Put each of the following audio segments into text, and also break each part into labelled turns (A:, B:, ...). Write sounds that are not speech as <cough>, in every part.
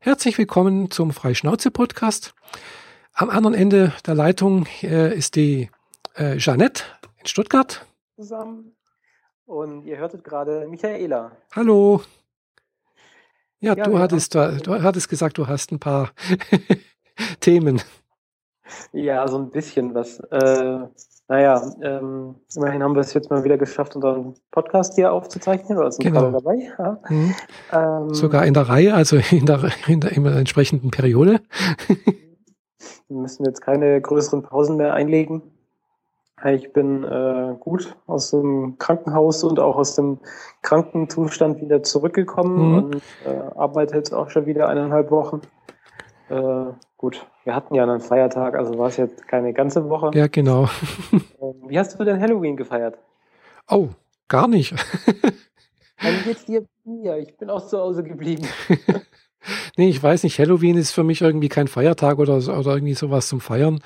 A: Herzlich willkommen zum Freischnauze-Podcast. Am anderen Ende der Leitung äh, ist die äh, Jeanette in Stuttgart.
B: Zusammen. Und ihr hörtet gerade Michaela.
A: Hallo. Ja, ja du, hattest, du hattest gesagt, du hast ein paar <laughs> Themen.
B: Ja, so ein bisschen was. Äh, naja, ähm, immerhin haben wir es jetzt mal wieder geschafft, unseren Podcast hier aufzuzeichnen. Oder sind genau. dabei? Ja. Mhm.
A: Ähm, Sogar in der Reihe, also in der, in der, in der entsprechenden Periode. <laughs>
B: wir müssen jetzt keine größeren Pausen mehr einlegen. Ich bin äh, gut aus dem Krankenhaus und auch aus dem Krankenzustand wieder zurückgekommen mhm. und äh, arbeite jetzt auch schon wieder eineinhalb Wochen. Äh, gut, wir hatten ja einen Feiertag, also war es jetzt keine ganze Woche.
A: Ja, genau. <laughs>
B: Ähm, wie hast du denn Halloween gefeiert?
A: Oh, gar nicht.
B: Dann geht's dir mir. Ich bin auch zu Hause geblieben. <laughs>
A: nee, ich weiß nicht. Halloween ist für mich irgendwie kein Feiertag oder, oder irgendwie sowas zum Feiern.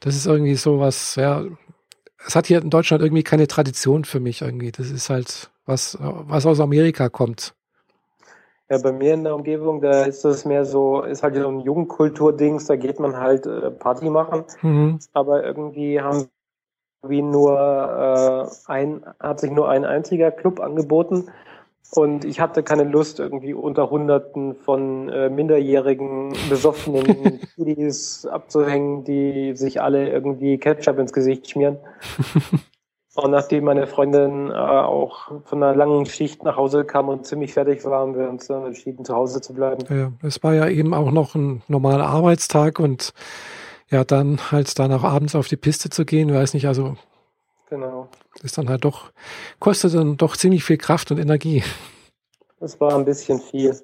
A: Das ist irgendwie sowas, ja. Es hat hier in Deutschland irgendwie keine Tradition für mich irgendwie. Das ist halt was, was aus Amerika kommt.
B: Ja, bei mir in der Umgebung, da ist das mehr so, ist halt so ein Jugendkultur-Dings, da geht man halt äh, Party machen. Mhm. Aber irgendwie haben wie nur äh, ein, hat sich nur ein einziger Club angeboten. Und ich hatte keine Lust, irgendwie unter Hunderten von äh, minderjährigen, besoffenen <laughs> Kiddies abzuhängen, die sich alle irgendwie Ketchup ins Gesicht schmieren. <laughs> Und nachdem meine Freundin äh, auch von einer langen Schicht nach Hause kam und ziemlich fertig war, haben wir uns dann entschieden, zu Hause zu bleiben.
A: Ja, es war ja eben auch noch ein normaler Arbeitstag und ja, dann halt danach abends auf die Piste zu gehen, weiß nicht, also
B: genau.
A: ist dann halt doch, kostet dann doch ziemlich viel Kraft und Energie.
B: Das war ein bisschen viel.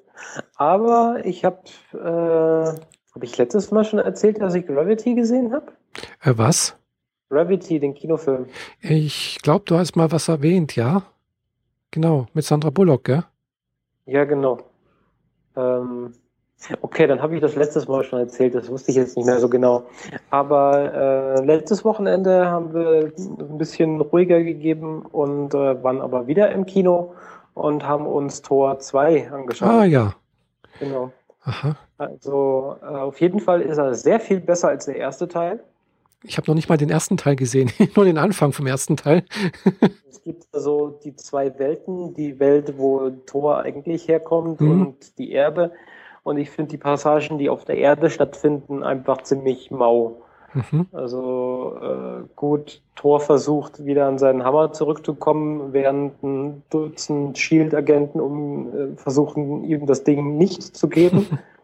B: Aber ich habe, äh, habe ich letztes Mal schon erzählt, dass ich Gravity gesehen habe?
A: Äh, was?
B: Gravity, den Kinofilm.
A: Ich glaube, du hast mal was erwähnt, ja? Genau, mit Sandra Bullock, gell?
B: Ja, genau. Ähm, okay, dann habe ich das letztes Mal schon erzählt, das wusste ich jetzt nicht mehr so genau. Aber äh, letztes Wochenende haben wir ein bisschen ruhiger gegeben und äh, waren aber wieder im Kino und haben uns Tor 2 angeschaut.
A: Ah ja.
B: Genau. Aha. Also äh, auf jeden Fall ist er sehr viel besser als der erste Teil.
A: Ich habe noch nicht mal den ersten Teil gesehen, <laughs> nur den Anfang vom ersten Teil. <laughs>
B: es gibt also die zwei Welten, die Welt, wo Thor eigentlich herkommt mhm. und die Erde. Und ich finde die Passagen, die auf der Erde stattfinden, einfach ziemlich mau. Mhm. Also äh, gut, Thor versucht wieder an seinen Hammer zurückzukommen, während ein Dutzend Shield-Agenten um äh, versuchen, ihm das Ding nicht zu geben. <laughs>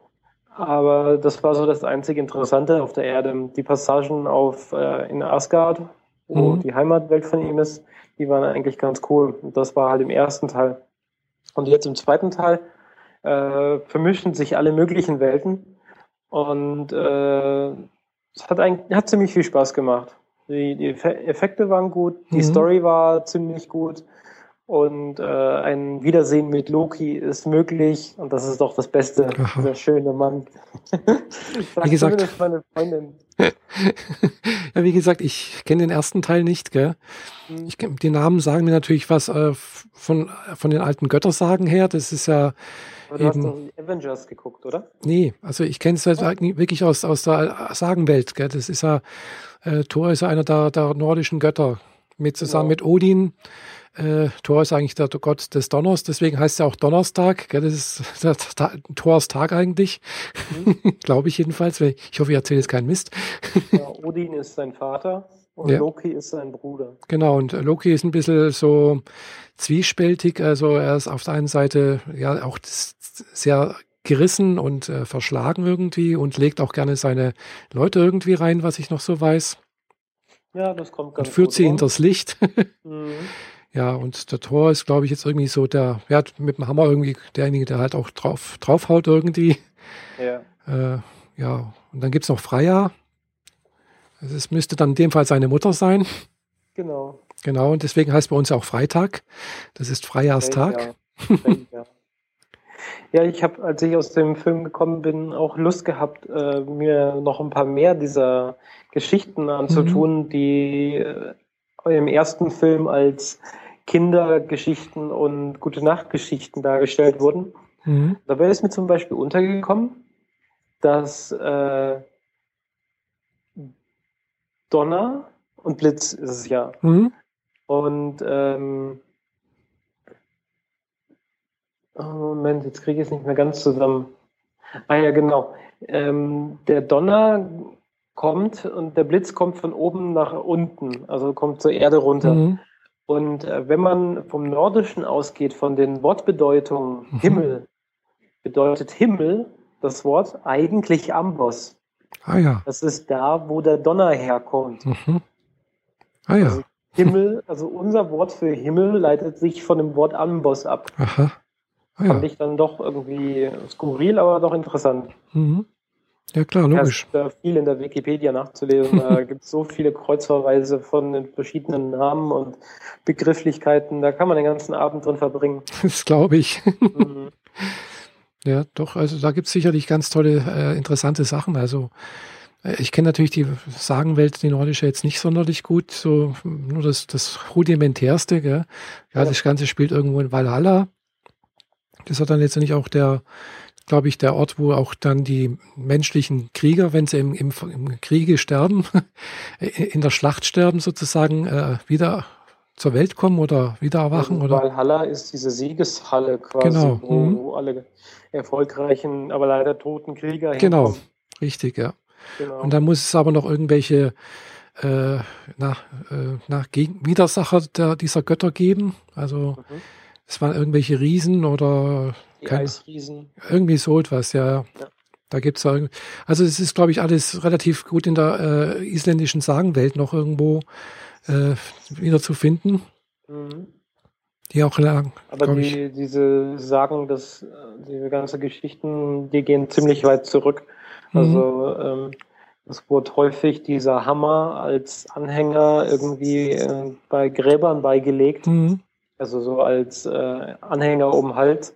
B: Aber das war so das einzige Interessante auf der Erde. Die Passagen auf äh, in Asgard, wo mhm. die Heimatwelt von ihm ist, die waren eigentlich ganz cool. Und das war halt im ersten Teil. Und jetzt im zweiten Teil äh, vermischen sich alle möglichen Welten. Und äh, es hat, eigentlich, hat ziemlich viel Spaß gemacht. Die, die Effekte waren gut, die mhm. Story war ziemlich gut und äh, ein Wiedersehen mit Loki ist möglich und das ist doch das Beste, Aha. der schöne Mann. <laughs>
A: wie gesagt, <laughs> ja, wie gesagt, ich kenne den ersten Teil nicht, gell? Mhm. Ich, die Namen sagen mir natürlich was äh, von, von den alten Göttersagen her. Das ist ja.
B: Aber du eben, hast doch Avengers geguckt, oder?
A: Nee, also ich kenne es halt oh. wirklich aus, aus der Sagenwelt, gell? Das ist ja, äh, Thor ist ja einer der, der nordischen Götter. Mit zusammen genau. mit Odin äh, Thor ist eigentlich der Gott des Donners, deswegen heißt er auch Donnerstag. Gell? Das ist <laughs> der Ta Thors Tag eigentlich. Mhm. <laughs> Glaube ich jedenfalls. Ich hoffe, ich erzähle jetzt keinen Mist.
B: ja, <laughs> Odin ist sein Vater und ja. Loki ist sein Bruder.
A: Genau, und Loki ist ein bisschen so zwiespältig. Also er ist auf der einen Seite ja auch sehr gerissen und äh, verschlagen irgendwie und legt auch gerne seine Leute irgendwie rein, was ich noch so weiß.
B: Ja, das kommt ganz
A: Und führt sie hinters Licht. mhm. Ja, und der Tor ist, glaube ich, jetzt irgendwie so der, ja, mit dem Hammer irgendwie derjenige, der halt auch drauf, draufhaut irgendwie.
B: Ja.
A: Äh, ja, und dann gibt's noch Freya. Es müsste dann in dem Fall seine Mutter sein.
B: Genau.
A: Genau, und deswegen heißt bei uns auch Freitag. Das ist Freijahrstag.
B: Ja, ja ich habe, als ich aus dem Film gekommen bin, auch Lust gehabt, äh, mir noch ein paar mehr dieser Geschichten anzutun, mhm. die äh, im ersten Film als Kindergeschichten und Gute Nachtgeschichten dargestellt wurden. Mhm. Dabei ist mir zum Beispiel untergekommen, dass äh, Donner und Blitz ist es ja. Mhm. Und ähm, oh Moment, jetzt kriege ich es nicht mehr ganz zusammen. Ah ja, genau. Ähm, der Donner kommt und der Blitz kommt von oben nach unten, also kommt zur Erde runter. Mhm. Und äh, wenn man vom Nordischen ausgeht, von den Wortbedeutungen mhm. Himmel, bedeutet Himmel das Wort eigentlich Amboss.
A: Ah ja.
B: Das ist da, wo der Donner herkommt. Mhm.
A: Ah ja. Also
B: Himmel, also unser Wort für Himmel leitet sich von dem Wort Amboss ab.
A: Aha.
B: Ah, Fand ja. ich dann doch irgendwie skurril, aber doch interessant. Mhm.
A: Ja klar, logisch.
B: Da ist viel in der Wikipedia nachzulesen. Da <laughs> gibt es so viele Kreuzverweise von den verschiedenen Namen und Begrifflichkeiten. Da kann man den ganzen Abend drin verbringen. <laughs>
A: Das glaube ich. Mhm. <laughs> Ja, doch, also da gibt es sicherlich ganz tolle, äh, interessante Sachen. Also äh, ich kenne natürlich die Sagenwelt, die nordische, jetzt nicht sonderlich gut, so nur das, das rudimentärste. Gell? Ja, ja, das Ganze spielt irgendwo in Valhalla. Das hat dann letztendlich auch der, glaube ich, der Ort, wo auch dann die menschlichen Krieger, wenn sie im, im, im Kriege sterben, <laughs> in der Schlacht sterben sozusagen, äh, wieder zur Welt kommen oder wieder erwachen?
B: Also oder? Valhalla ist diese Siegeshalle quasi,
A: genau.
B: wo, mhm. wo alle erfolgreichen, aber leider toten Krieger
A: Genau, richtig, ja. Genau. Und dann muss es aber noch irgendwelche äh, nach, äh, nach Gegen Widersacher der, dieser Götter geben. Also mhm. es waren irgendwelche Riesen oder
B: Die Eisriesen.
A: irgendwie so etwas, ja. ja. Da gibt's ja, also es ist, glaube ich, alles relativ gut in der äh, isländischen Sagenwelt noch irgendwo äh, wieder zu finden. Mhm. Die auch lang.
B: Aber die, diese Sagen, dass diese ganzen Geschichten, die gehen ziemlich weit zurück. Mhm. Also ähm, es wurde häufig dieser Hammer als Anhänger irgendwie äh, bei Gräbern beigelegt. Mhm. Also so als äh, Anhänger um Hals,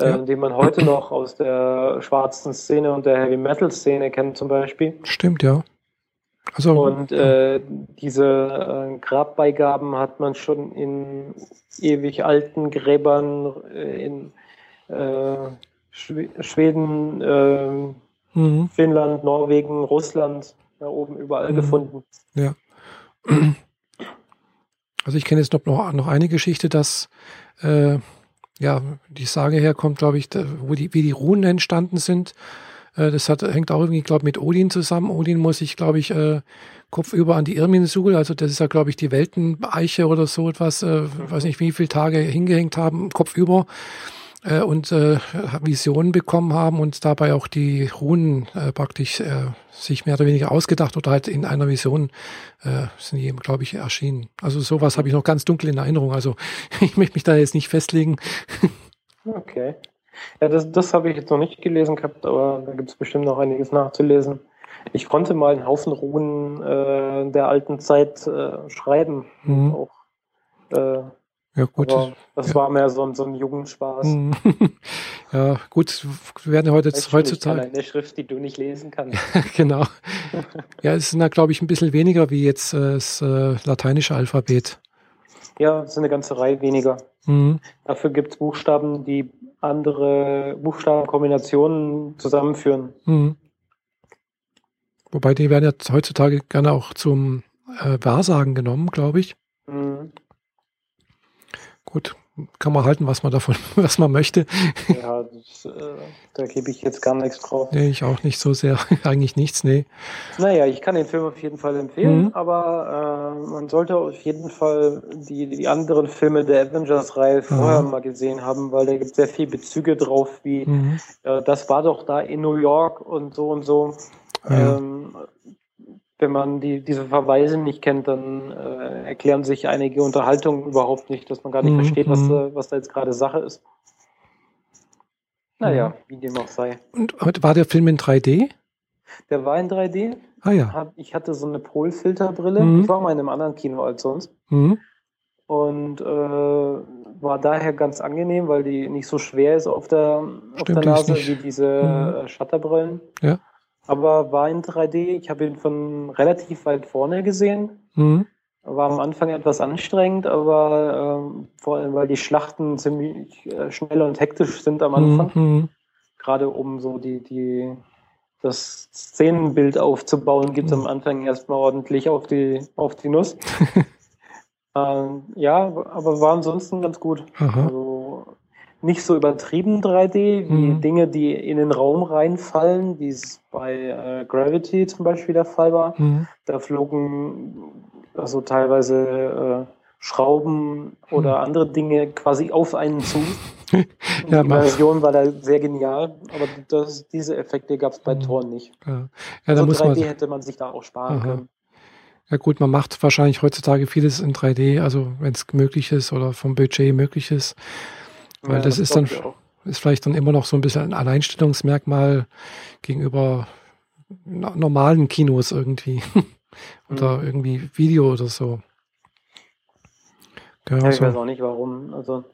B: äh, ja. den man heute noch aus der schwarzen Szene und der Heavy Metal Szene kennt zum Beispiel.
A: Stimmt, ja.
B: Also, und äh, diese äh, Grabbeigaben hat man schon in ewig alten Gräbern äh, in äh, Schweden, äh, mhm. Finnland, Norwegen, Russland, da oben überall mhm. gefunden.
A: Ja. Also ich kenne jetzt noch, noch eine Geschichte, dass äh, ja die Sage herkommt, glaube ich, da, wo die, wie die Runen entstanden sind. Äh, das hat, hängt auch irgendwie, glaube ich, mit Odin zusammen. Odin muss sich, glaube ich, äh, kopfüber an die Irminsul, also das ist ja, glaube ich, die Welteneiche oder so etwas, äh, weiß nicht, wie viele Tage hingehängt haben, kopfüber äh, und äh, Visionen bekommen haben und dabei auch die Runen äh, praktisch äh, sich mehr oder weniger ausgedacht oder halt in einer Vision äh, sind die, glaube ich, erschienen. Also sowas habe ich noch ganz dunkel in Erinnerung. Also <laughs> ich möchte mich da jetzt nicht festlegen.
B: Okay. Ja, das, das habe ich jetzt noch nicht gelesen gehabt, aber da gibt es bestimmt noch einiges nachzulesen. Ich konnte mal einen Haufen Runen äh, der alten Zeit äh, schreiben. Mhm. Auch, äh,
A: ja, gut.
B: das
A: ja.
B: war mehr so ein, so ein Jugendspaß.
A: Mhm. <laughs> ja, gut, wir werden heute,
B: Weißt
A: heutzutage.
B: Eine Schrift, die du nicht lesen kannst. <laughs>
A: genau. <laughs> Ja, es sind da, glaube ich, ein bisschen weniger wie jetzt äh, das äh, lateinische Alphabet.
B: Ja, es ist eine ganze Reihe weniger. Mhm. Dafür gibt es Buchstaben, die andere Buchstabenkombinationen zusammenführen. Mhm.
A: Wobei die werden jetzt heutzutage gerne auch zum äh, Wahrsagen genommen, glaube ich. Mhm. Gut, kann man halten, was man davon, <laughs> was man möchte.
B: Ja, das, äh, da gebe ich jetzt gar nichts drauf.
A: Nee, ich auch nicht so sehr. <laughs> Eigentlich nichts, nee.
B: Naja, ich kann den Film auf jeden Fall empfehlen, mhm. aber äh, man sollte auf jeden Fall die, die anderen Filme der Avengers-Reihe vorher mhm. mal gesehen haben, weil da gibt sehr viele Bezüge drauf, wie mhm. äh, das war doch da in New York und so und so. Ja. Ähm, wenn man die, diese Verweise nicht kennt, dann äh, erklären sich einige Unterhaltungen überhaupt nicht, dass man gar nicht mhm. versteht, was, mhm. äh, was da jetzt gerade Sache ist. Naja, mhm. wie dem auch sei.
A: Und war der Film in 3D?
B: Der war in 3D.
A: Ah ja.
B: Ich hatte so eine Polfilterbrille. Mhm. Ich war mal in einem anderen Kino als sonst. Mhm. Und äh, war daher ganz angenehm, weil die nicht so schwer ist auf der, auf der Nase wie diese mhm. Shutterbrillen.
A: Ja
B: aber war in 3D. Ich habe ihn von relativ weit vorne gesehen. Mhm. war am Anfang etwas anstrengend, aber ähm, vor allem, weil die Schlachten ziemlich äh, schnell und hektisch sind am Anfang. Mhm. Gerade um so die, die, das Szenenbild aufzubauen, gibt es am Anfang erstmal ordentlich auf die, auf die Nuss. <laughs> ähm, ja, aber war ansonsten ganz gut. Also nicht so übertrieben 3D, wie mhm. Dinge, die in den Raum reinfallen, wie es bei äh, Gravity zum Beispiel der Fall war. Mhm. Da flogen also teilweise äh, Schrauben oder hm. andere Dinge quasi auf einen zu. <laughs> ja, die Version war da sehr genial, aber das, diese Effekte gab es bei hm. Tor nicht. Ja, ja
A: da also muss 3D man,
B: hätte man sich da auch sparen aha. können.
A: Ja gut, man macht wahrscheinlich heutzutage vieles in 3D, also wenn es möglich ist oder vom Budget möglich ist. Weil ja, das, das ist dann ist vielleicht dann immer noch so ein bisschen ein Alleinstellungsmerkmal gegenüber normalen Kinos irgendwie. <laughs> oder mhm. irgendwie Video oder so.
B: Ja, ich weiß auch nicht warum. Also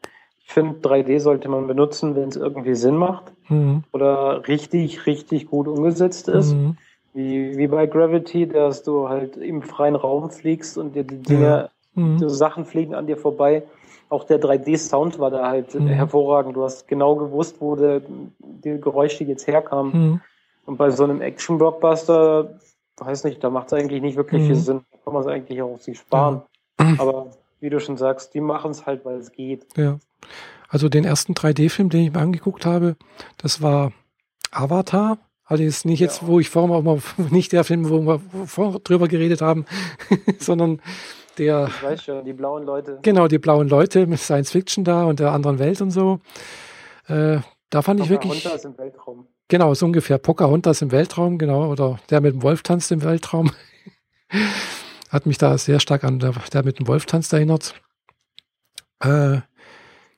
B: ich finde 3D sollte man benutzen, wenn es irgendwie Sinn macht mhm. oder richtig, richtig gut umgesetzt ist. Mhm. Wie, wie bei Gravity, dass du halt im freien Raum fliegst und dir die Dinge, mhm. die Sachen fliegen an dir vorbei. Auch der 3D-Sound war da halt mhm. hervorragend. Du hast genau gewusst, wo der, die Geräusche jetzt herkamen. Mhm. Und bei so einem Action-Blockbuster weiß nicht, da macht es eigentlich nicht wirklich mhm. viel Sinn. Da kann man es eigentlich auch sich sparen. Ja. Aber wie du schon sagst, die machen es halt, weil es geht.
A: Ja. Also den ersten 3D-Film, den ich mir angeguckt habe, das war Avatar. Also jetzt nicht jetzt, ja. wo ich vorher mal, <laughs> nicht der Film, wo wir vorher drüber geredet haben, <laughs> sondern der.
B: Ich weiß schon, die blauen Leute.
A: Genau, die blauen Leute mit Science Fiction da und der anderen Welt und so. Äh, da fand ich wirklich. Im Weltraum. Genau, so ungefähr. Pocahontas im Weltraum, genau, oder der mit dem Wolf tanzt im Weltraum. <laughs> Hat mich da sehr stark an der, der mit dem Wolf tanzt erinnert. Äh,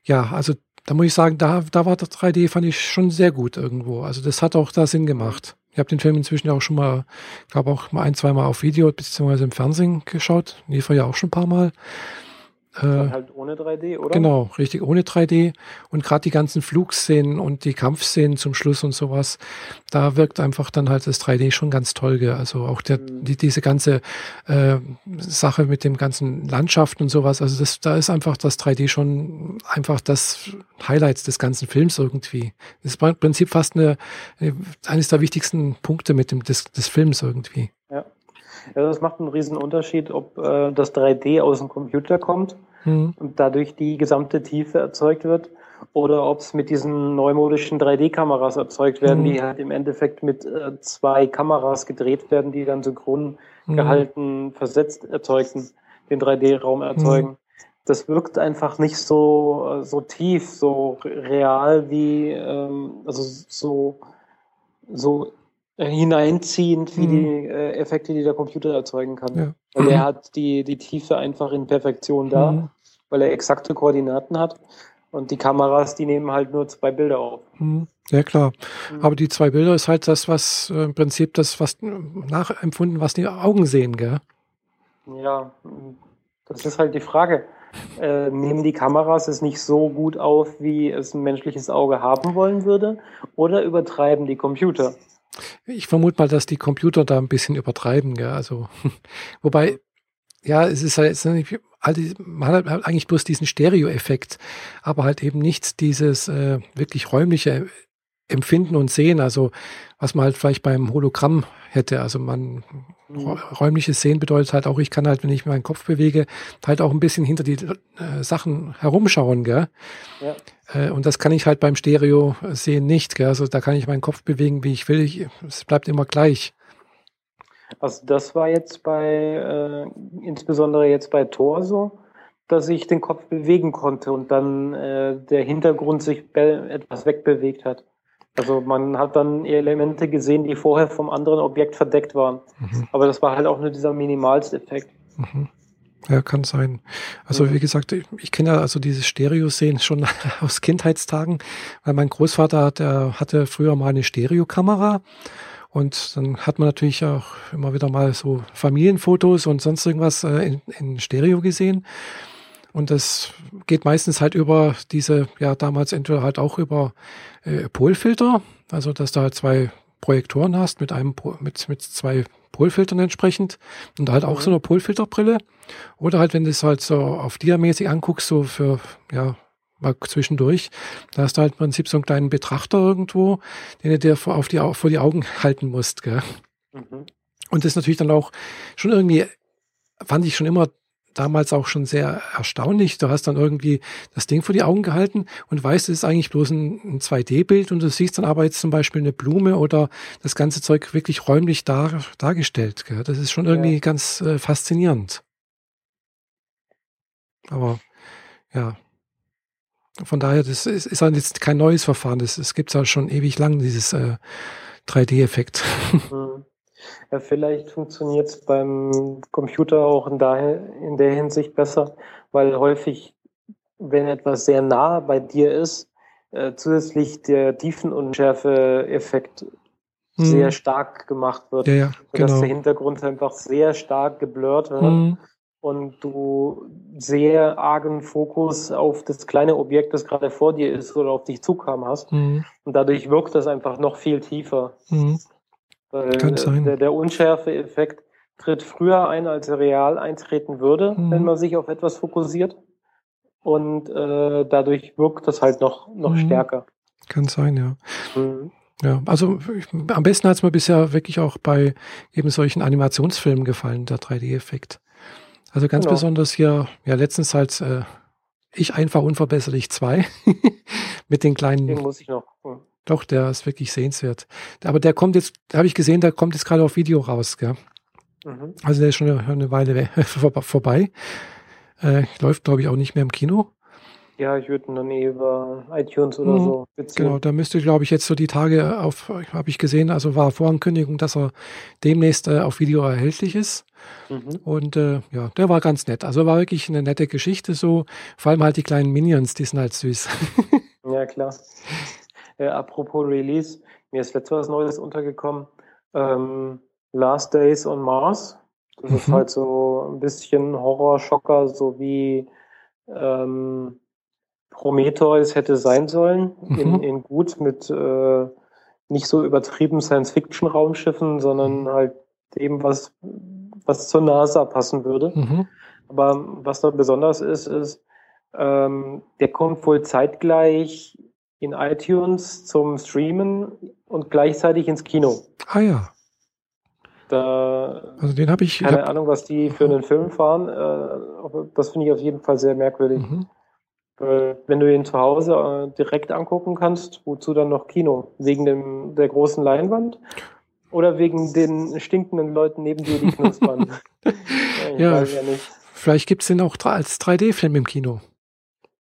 A: ja, also da muss ich sagen, da, da war das 3D, fand ich schon sehr gut irgendwo. Also das hat auch da Sinn gemacht. Ich habe den Film inzwischen auch schon mal, glaube auch mal ein, zwei Mal auf Video beziehungsweise im Fernsehen geschaut. Er ja auch schon ein paar Mal.
B: Äh, halt ohne 3D, oder?
A: Genau, richtig, ohne 3D. Und gerade die ganzen Flugszenen und die Kampfszenen zum Schluss und sowas, da wirkt einfach dann halt das 3D schon ganz toll. Also auch der, mhm. die, diese ganze äh, Sache mit dem ganzen Landschaft und sowas, also das, da ist einfach das 3D schon einfach das Highlights des ganzen Films irgendwie. Das ist im Prinzip fast eine, eines der wichtigsten Punkte mit dem, des, des Films irgendwie.
B: Ja. Ja, das macht einen riesen Unterschied, ob äh, das 3D aus dem Computer kommt mhm. und dadurch die gesamte Tiefe erzeugt wird oder ob es mit diesen neumodischen 3D-Kameras erzeugt werden, mhm. die halt im Endeffekt mit äh, zwei Kameras gedreht werden, die dann synchron mhm. gehalten, versetzt erzeugten, den 3D-Raum erzeugen. Mhm. Das wirkt einfach nicht so, äh, so tief, so real wie, ähm, also so, so hineinziehend wie mhm. die äh, Effekte, die der Computer erzeugen kann. Ja. Weil er hat die, die Tiefe einfach in Perfektion da, mhm. weil er exakte Koordinaten hat. Und die Kameras, die nehmen halt nur zwei Bilder auf.
A: Mhm. Ja, klar. Mhm. Aber die zwei Bilder ist halt das, was äh, im Prinzip das, was nachempfunden, was die Augen sehen, gell?
B: Ja, das ist halt die Frage. Äh, nehmen die Kameras es nicht so gut auf, wie es ein menschliches Auge haben wollen würde? Oder übertreiben die Computer?
A: Ich vermute mal, dass die Computer da ein bisschen übertreiben, gell? Also, <laughs> wobei, ja, es ist halt, man hat halt eigentlich bloß diesen Stereo-Effekt, aber halt eben nicht dieses äh, wirklich räumliche Empfinden und Sehen, also was man halt vielleicht beim Hologramm hätte. Also man mhm. räumliches Sehen bedeutet halt auch, ich kann halt, wenn ich meinen Kopf bewege, halt auch ein bisschen hinter die äh, Sachen herumschauen, gell? Ja. Äh, und das kann ich halt beim Stereo sehen nicht, gell? Also da kann ich meinen Kopf bewegen, wie ich will. Ich, es bleibt immer gleich.
B: Also das war jetzt bei, äh, insbesondere jetzt bei Tor so, dass ich den Kopf bewegen konnte und dann äh, der Hintergrund sich etwas wegbewegt hat. Also man hat dann Elemente gesehen, die vorher vom anderen Objekt verdeckt waren. Mhm. Aber das war halt auch nur dieser Minimalsteffekt. Mhm.
A: Ja, kann sein. Also mhm. wie gesagt, ich, ich kenne ja also dieses Stereo-Sehen schon <laughs> aus Kindheitstagen, weil mein Großvater, der hatte früher mal eine Stereokamera und dann hat man natürlich auch immer wieder mal so Familienfotos und sonst irgendwas äh, in, in Stereo gesehen. Und das geht meistens halt über diese, ja, damals entweder halt auch über äh, Polfilter, also dass du halt zwei Projektoren hast mit einem mit, mit zwei Polfiltern entsprechend und halt auch mhm. so eine Polfilterbrille. Oder halt, wenn du es halt so auf diamäßig anguckst, so für, ja, mal zwischendurch, da hast du halt im Prinzip so einen kleinen Betrachter irgendwo, den du dir vor, auf die, vor die Augen <laughs> halten musst, gell? Mhm. Und das ist natürlich dann auch schon irgendwie, fand ich schon immer damals auch schon sehr erstaunlich. Du hast dann irgendwie das Ding vor die Augen gehalten und weißt, es ist eigentlich bloß ein, ein 2D-Bild und du siehst dann aber jetzt zum Beispiel eine Blume oder das ganze Zeug wirklich räumlich dar, dargestellt. Gell? Das ist schon irgendwie ja. ganz äh, faszinierend. Aber ja, von daher, das ist, ist halt jetzt kein neues Verfahren. Das, das gibt es ja schon ewig lang, dieses äh, 3D-Effekt.
B: Mhm. Ja, vielleicht funktioniert es beim Computer auch in, daher, in der Hinsicht besser, weil häufig, wenn etwas sehr nah bei dir ist, äh, zusätzlich der Tiefenunschärfe-Effekt hm. sehr stark gemacht wird.
A: Ja, ja,
B: genau. Dass der Hintergrund einfach sehr stark geblurrt wird. Hm und du sehr argen Fokus auf das kleine Objekt, das gerade vor dir ist oder auf dich zukam hast. Mhm. Und dadurch wirkt das einfach noch viel tiefer. Mhm. Kann sein. Der, der Unschärfe-Effekt tritt früher ein, als er real eintreten würde, mhm. wenn man sich auf etwas fokussiert. Und äh, dadurch wirkt das halt noch, noch mhm. stärker.
A: Kann sein, ja. Mhm. Ja, also ich, am besten hat es mir bisher wirklich auch bei eben solchen Animationsfilmen gefallen, der 3D-Effekt. Also ganz genau. besonders hier, ja, letztens halt äh, ich einfach unverbesserlich zwei <laughs> mit den kleinen.
B: Den muss ich noch. Hm.
A: Doch, der ist wirklich sehenswert. Aber der kommt jetzt, habe ich gesehen, der kommt jetzt gerade auf Video raus, gell? Mhm. Also der ist schon eine, eine Weile <laughs> vorbei. Äh, läuft, glaube ich, auch nicht mehr im Kino.
B: Ja, ich würde ihn dann eh über iTunes oder mhm. so
A: beziehen. Genau, da müsste, glaube ich, jetzt so die Tage auf, habe ich gesehen, also war Vorankündigung, dass er demnächst äh, auf Video erhältlich ist. Mhm. Und äh, ja, der war ganz nett. Also war wirklich eine nette Geschichte so. Vor allem halt die kleinen Minions, die sind halt süß. <laughs>
B: ja, klar. Äh, apropos Release, mir ist letztes was Neues untergekommen. Ähm, Last Days on Mars. Das mhm. ist halt so ein bisschen Horrorschocker, so wie ähm, Prometheus hätte sein sollen, mhm. in, in gut mit äh, nicht so übertrieben Science-Fiction-Raumschiffen, sondern mhm. halt dem, was, was zur NASA passen würde. Mhm. Aber was da besonders ist, ist, ähm, der kommt wohl zeitgleich in iTunes zum Streamen und gleichzeitig ins Kino.
A: Ah ja.
B: Da,
A: also den habe ich.
B: Keine hab, Ahnung, was die für einen Film fahren. Äh, das finde ich auf jeden Fall sehr merkwürdig. Mhm. Äh, wenn du ihn zu Hause äh, direkt angucken kannst, wozu dann noch Kino? Wegen dem, der großen Leinwand? Oder wegen den stinkenden Leuten neben dir, die knuspern? <laughs>
A: ja, ja vielleicht gibt es den auch als 3D-Film im Kino.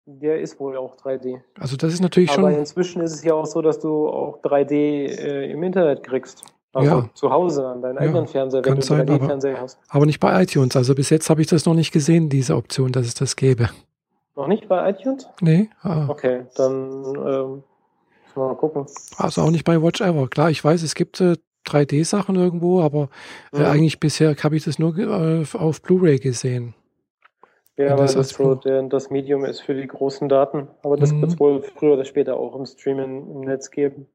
B: Der ist wohl auch 3D.
A: Also das ist natürlich
B: Aber
A: schon...
B: Aber inzwischen ist es ja auch so, dass du auch 3D äh, im Internet kriegst. Also ja. zu Hause an deinen ja, eigenen Fernseher, wenn du einen 3D-Fernseher hast.
A: Aber nicht bei iTunes. Also bis jetzt habe ich das noch nicht gesehen, diese Option, dass es das gäbe.
B: Noch nicht bei iTunes?
A: Nee.
B: Ah. Okay, dann ähm, mal gucken.
A: Also auch nicht bei Watch Ever. Klar, ich weiß, es gibt äh, 3D-Sachen irgendwo, aber äh, mhm. eigentlich bisher habe ich das nur äh, auf Blu-ray gesehen.
B: Ja, weil das, das so der, das Medium ist für die großen Daten. Aber das mhm. wird es wohl früher oder später auch im Streaming im Netz geben.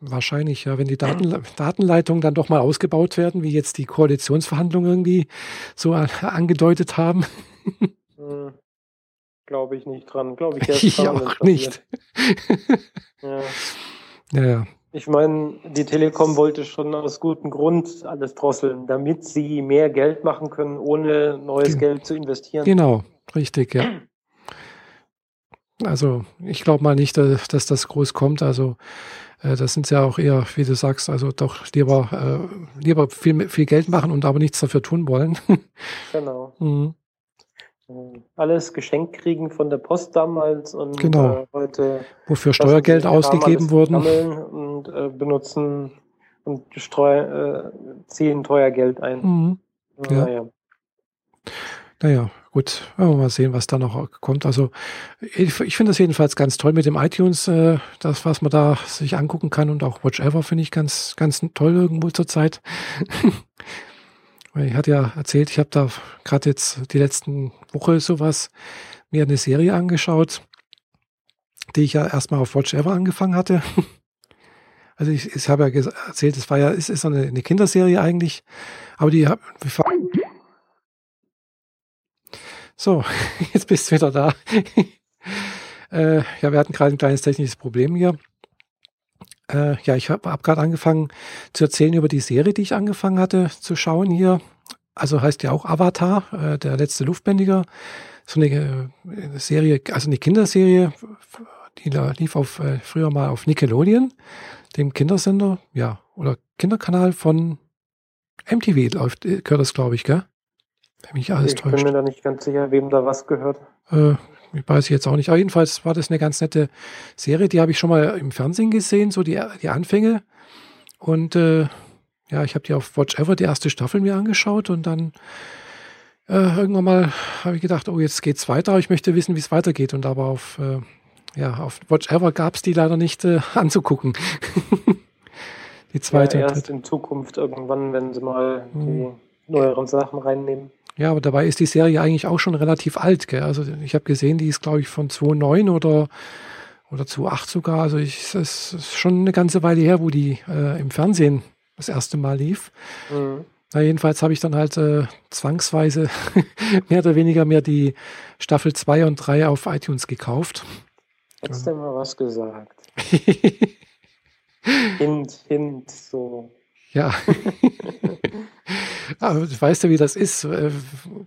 A: Wahrscheinlich, ja. Wenn die Daten, Datenleitungen dann doch mal ausgebaut werden, wie jetzt die Koalitionsverhandlungen irgendwie so angedeutet haben.
B: Mhm. Glaube ich nicht dran. Glaube ich <laughs> erst
A: dran, ich auch nicht. <laughs>
B: ja.
A: ja, ja.
B: Ich meine, die Telekom wollte schon aus gutem Grund alles drosseln, damit sie mehr Geld machen können, ohne neues Ge Geld zu investieren.
A: Genau, richtig, ja. Also ich glaube mal nicht, dass das groß kommt. Also äh, das sind ja auch eher, wie du sagst, also doch lieber, äh, lieber viel, viel Geld machen und aber nichts dafür tun wollen. <laughs>
B: Genau. mhm alles geschenkt kriegen von der Post damals und
A: genau.
B: äh, heute
A: wofür Steuergeld ausgegeben wurden
B: und äh, benutzen und streu, äh, ziehen teuer Geld ein.
A: Mhm. Ja. Naja. naja, gut, wir mal sehen, was da noch kommt. Also ich, ich finde das jedenfalls ganz toll mit dem iTunes, äh, das, was man da sich angucken kann und auch Watch Ever finde ich ganz, ganz toll irgendwo zurzeit. <laughs> Ich hatte ja erzählt, ich habe da gerade jetzt die letzten Woche sowas mir eine Serie angeschaut, die ich ja erstmal auf Watch Ever angefangen hatte. <laughs> Also ich, ich habe ja erzählt, es war ja, es ist eine, eine Kinderserie eigentlich, aber die so, <laughs> jetzt bist du wieder da. <laughs> äh, ja, wir hatten gerade ein kleines technisches Problem hier. Äh, ja, ich habe hab gerade angefangen zu erzählen über die Serie, die ich angefangen hatte zu schauen hier. Also heißt ja auch Avatar, äh, der letzte Luftbändiger. So eine äh, Serie, also eine Kinderserie, die lief auf, äh, früher mal auf Nickelodeon, dem Kindersender, ja, oder Kinderkanal von MTV läuft, äh, gehört das, glaube ich, gell?
B: Wenn mich alles ich täuscht. Ich bin mir da nicht ganz sicher, wem da was gehört.
A: Äh, ich weiß jetzt auch nicht. Aber jedenfalls war das eine ganz nette Serie. Die habe ich schon mal im Fernsehen gesehen, so die, die Anfänge. Und äh, ja, ich habe die auf Watch Ever, die erste Staffel mir angeschaut und dann äh, irgendwann mal habe ich gedacht, oh, jetzt geht's weiter. Ich möchte wissen, wie es weitergeht. Und aber auf, äh, ja, auf Watch Ever gab es die leider nicht äh, <laughs> anzugucken. <laughs>
B: die zweite. Ja, erst in Zukunft irgendwann, wenn sie mal hm. die neueren Sachen reinnehmen.
A: Ja, aber dabei ist die Serie eigentlich auch schon relativ alt. Gell? Also ich habe gesehen, die ist, glaube ich, von 2009 oder, oder 2008 sogar. Also es ist schon eine ganze Weile her, wo die äh, im Fernsehen das erste Mal lief. Mhm. Na, jedenfalls habe ich dann halt äh, zwangsweise <laughs> mehr oder weniger mir die Staffel 2 und 3 auf iTunes gekauft.
B: Hättest du mal was gesagt? <laughs> hint, hint, so.
A: Ja. <laughs> Aber du weißt ja, wie das ist. Äh,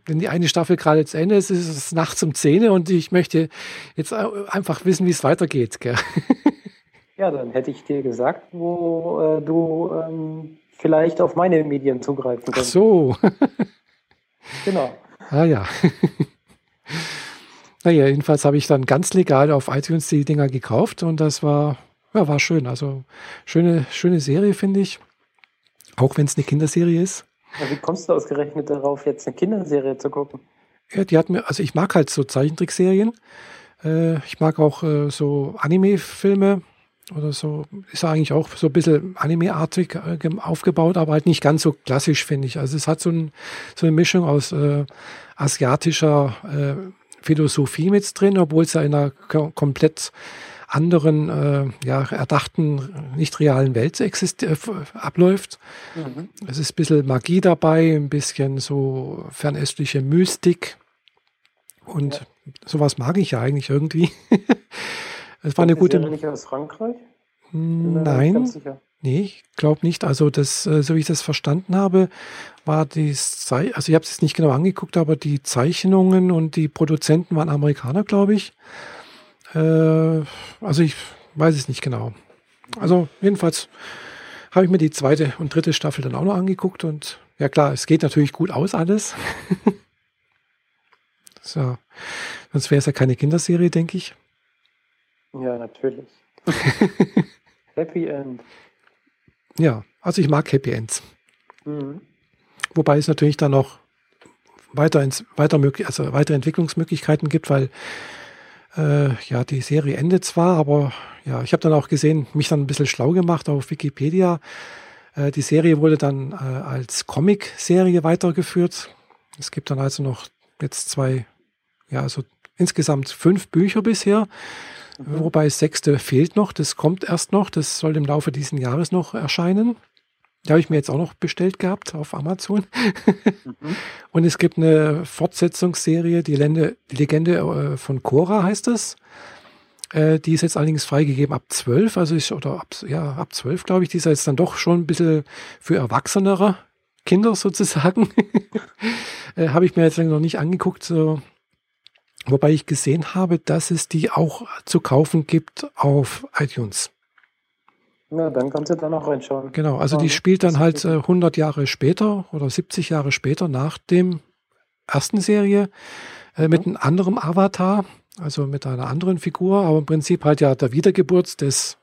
A: wenn die eine Staffel gerade zu Ende ist, ist es nachts um 10 und ich möchte jetzt einfach wissen, wie es weitergeht. Gell?
B: Ja, dann hätte ich dir gesagt, wo äh, du ähm, vielleicht auf meine Medien zugreifen kannst.
A: Ach so. <laughs>
B: genau.
A: Ah ja. <laughs> naja, jedenfalls habe ich dann ganz legal auf iTunes die Dinger gekauft und das war, ja, war schön. Also schöne, schöne Serie, finde ich. Auch wenn es eine Kinderserie ist.
B: Ja, wie kommst du ausgerechnet darauf, jetzt eine Kinderserie zu gucken?
A: Ja, die hat mir, also ich mag halt so Zeichentrickserien. Äh, ich mag auch äh, so Anime-Filme oder so. Ist eigentlich auch so ein bisschen Anime-artig äh, aufgebaut, aber halt nicht ganz so klassisch, finde ich. Also es hat so, ein, so eine Mischung aus äh, asiatischer äh, Philosophie mit drin, obwohl es ja in einer komplett anderen, äh, ja, erdachten, nicht realen Welt äh, abläuft. Mhm. Es ist ein bisschen Magie dabei, ein bisschen so fernöstliche Mystik. Und ja. sowas mag ich ja eigentlich irgendwie. <laughs> es war eine gute.
B: nicht aus Frankreich?
A: Nein. Nee, ich glaube nicht. Also das, äh, so wie ich das verstanden habe, war die also ich habe es nicht genau angeguckt, aber die Zeichnungen und die Produzenten waren Amerikaner, glaube ich. Äh, also ich weiß es nicht genau. Also jedenfalls habe ich mir die zweite und dritte Staffel dann auch noch angeguckt und ja klar, es geht natürlich gut aus alles. <laughs> so. Sonst wäre es ja keine Kinderserie, denke ich.
B: Ja, natürlich. <laughs> Happy End.
A: Ja, also ich mag Happy Ends. Mhm. Wobei es natürlich dann noch weiter, ins, weiter, also weitere Entwicklungsmöglichkeiten gibt, weil äh, ja, die Serie endet zwar, aber ja, ich habe dann auch gesehen, mich dann ein bisschen schlau gemacht auf Wikipedia. Äh, die Serie wurde dann äh, als Comic-Serie weitergeführt. Es gibt dann also noch jetzt zwei, ja, also insgesamt fünf Bücher bisher, mhm. wobei das sechste fehlt noch. Das kommt erst noch. Das soll im Laufe dieses Jahres noch erscheinen. Die habe ich mir jetzt auch noch bestellt gehabt auf Amazon. mhm. <laughs> Und es gibt eine Fortsetzungsserie, die Legende, die Legende äh, von Cora heißt es. Äh, die ist jetzt allerdings freigegeben ab 12, also ist, oder ab, ja, ab 12, glaube ich. Die ist jetzt dann doch schon ein bisschen für erwachsenere Kinder sozusagen. <laughs> äh, habe ich mir jetzt noch nicht angeguckt. So. Wobei ich gesehen habe, dass es die auch zu kaufen gibt auf iTunes.
B: Ja, dann kannst du da noch reinschauen.
A: Genau, also die spielt dann halt äh, 100 Jahre später oder 70 Jahre später nach dem ersten Serie äh, mit einem anderen Avatar, also mit einer anderen Figur, aber im Prinzip halt ja der Wiedergeburt des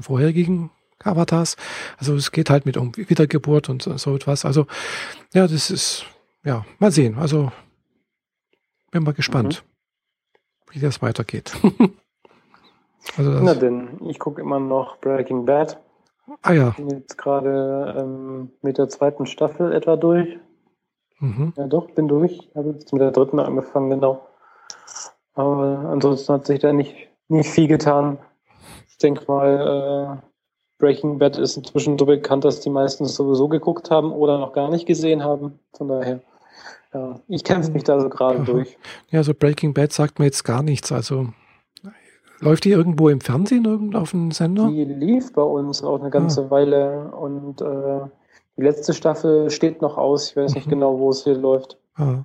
A: vorherigen Avatars. Also es geht halt mit um Wiedergeburt und so etwas. Also ja, das ist, ja, mal sehen. Also bin mal gespannt, mhm. wie das weitergeht. <laughs>
B: Also Na denn, ich gucke immer noch Breaking Bad.
A: Ah ja.
B: Bin jetzt gerade ähm, mit der zweiten Staffel etwa durch. Mhm. Ja doch, bin durch. Habe jetzt mit der dritten angefangen, genau. Aber ansonsten hat sich da nicht, nicht viel getan. Ich denke mal, äh, Breaking Bad ist inzwischen so bekannt, dass die meisten es sowieso geguckt haben oder noch gar nicht gesehen haben. Von daher, ja, ich kämpfe mich da so gerade durch. <laughs>
A: Ja, so Breaking Bad sagt mir jetzt gar nichts. Also läuft die irgendwo im Fernsehen, irgend auf einem Sender?
B: Die lief bei uns auch eine ganze ah. Weile und äh, die letzte Staffel steht noch aus. Ich weiß nicht mhm. genau, wo es hier läuft. Ah.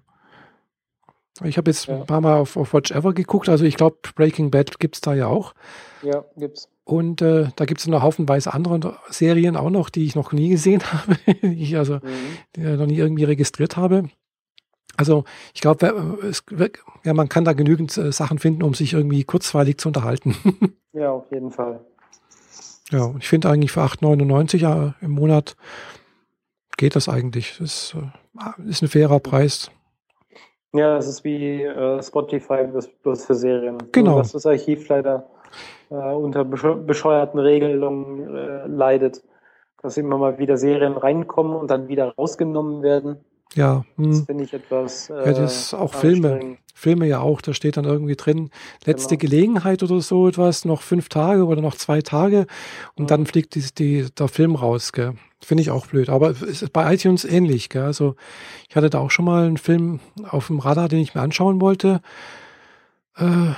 A: Ich habe jetzt ja. ein paar Mal auf, auf Watch Ever geguckt. Also ich glaube, Breaking Bad gibt es da ja auch.
B: Ja, gibt's.
A: Und äh, da gibt es noch haufenweise andere Serien auch noch, die ich noch nie gesehen <laughs> habe, die ich also mhm. noch nie irgendwie registriert habe. Also ich glaube, ja, man kann da genügend äh, Sachen finden, um sich irgendwie kurzweilig zu unterhalten. <laughs>
B: ja, auf jeden Fall.
A: Ja, ich finde eigentlich für 8,99 im Monat geht das eigentlich. Das ist, äh, ist ein fairer Preis.
B: Ja, es ist wie äh, Spotify bloß für Serien.
A: Genau.
B: Nur, dass das Archiv leider äh, unter bescheuerten Regelungen äh, leidet. Dass immer mal wieder Serien reinkommen und dann wieder rausgenommen werden.
A: Ja,
B: hm. das finde ich etwas.
A: Äh, ja, das ist auch Filme. Filme ja auch, da steht dann irgendwie drin, letzte genau. Gelegenheit oder so etwas, noch fünf Tage oder noch zwei Tage und mhm. dann fliegt die, die, der Film raus. Gell. Finde ich auch blöd. Aber es ist bei iTunes ähnlich. Gell? Also ich hatte da auch schon mal einen Film auf dem Radar, den ich mir anschauen wollte. Äh,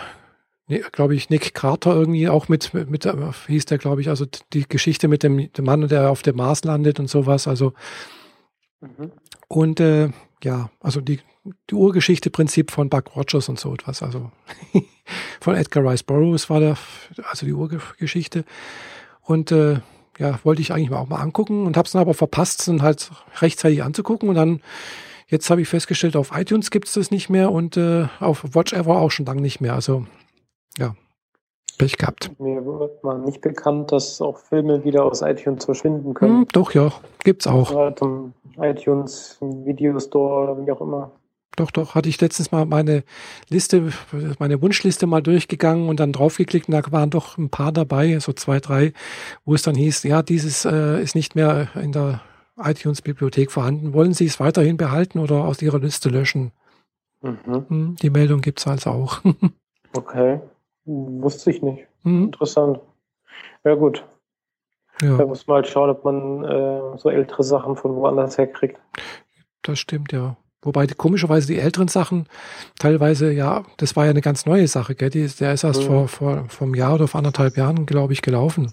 A: nee, glaube ich, Nick Carter irgendwie auch mit, mit, mit hieß der, glaube ich, also die Geschichte mit dem, dem Mann, der auf dem Mars landet und sowas. Also mhm. Und äh, ja, also die, die Urgeschichte-Prinzip von Buck Rogers und so etwas. Also <laughs> von Edgar Rice Burroughs war der, also die Urgeschichte. Und äh, ja, wollte ich eigentlich auch mal angucken und habe es dann aber verpasst, dann halt rechtzeitig anzugucken. Und dann, jetzt habe ich festgestellt, auf iTunes gibt es das nicht mehr und äh, auf Watch Ever auch schon lange nicht mehr. Also ja, Pech gehabt.
B: Mir wird mal nicht bekannt, dass auch Filme wieder aus iTunes verschwinden können. Hm,
A: doch, ja, gibt's auch.
B: Ja, zum iTunes Video Store oder wie auch immer.
A: Doch, doch, hatte ich letztens mal meine Liste, meine Wunschliste mal durchgegangen und dann draufgeklickt und da waren doch ein paar dabei, so zwei, drei, wo es dann hieß, ja, dieses äh, ist nicht mehr in der iTunes-Bibliothek vorhanden. Wollen Sie es weiterhin behalten oder aus Ihrer Liste löschen? Mhm. Hm, die Meldung gibt es also auch. <laughs>
B: okay, wusste ich nicht. Mhm. Interessant. Ja gut. Ja. Da muss man halt schauen, ob man äh, so ältere Sachen von woanders herkriegt.
A: Das stimmt, ja. Wobei die, komischerweise die älteren Sachen teilweise, ja, das war ja eine ganz neue Sache, gell? Die, der ist erst mhm. vor, vor, vor einem Jahr oder vor anderthalb Jahren, glaube ich, gelaufen.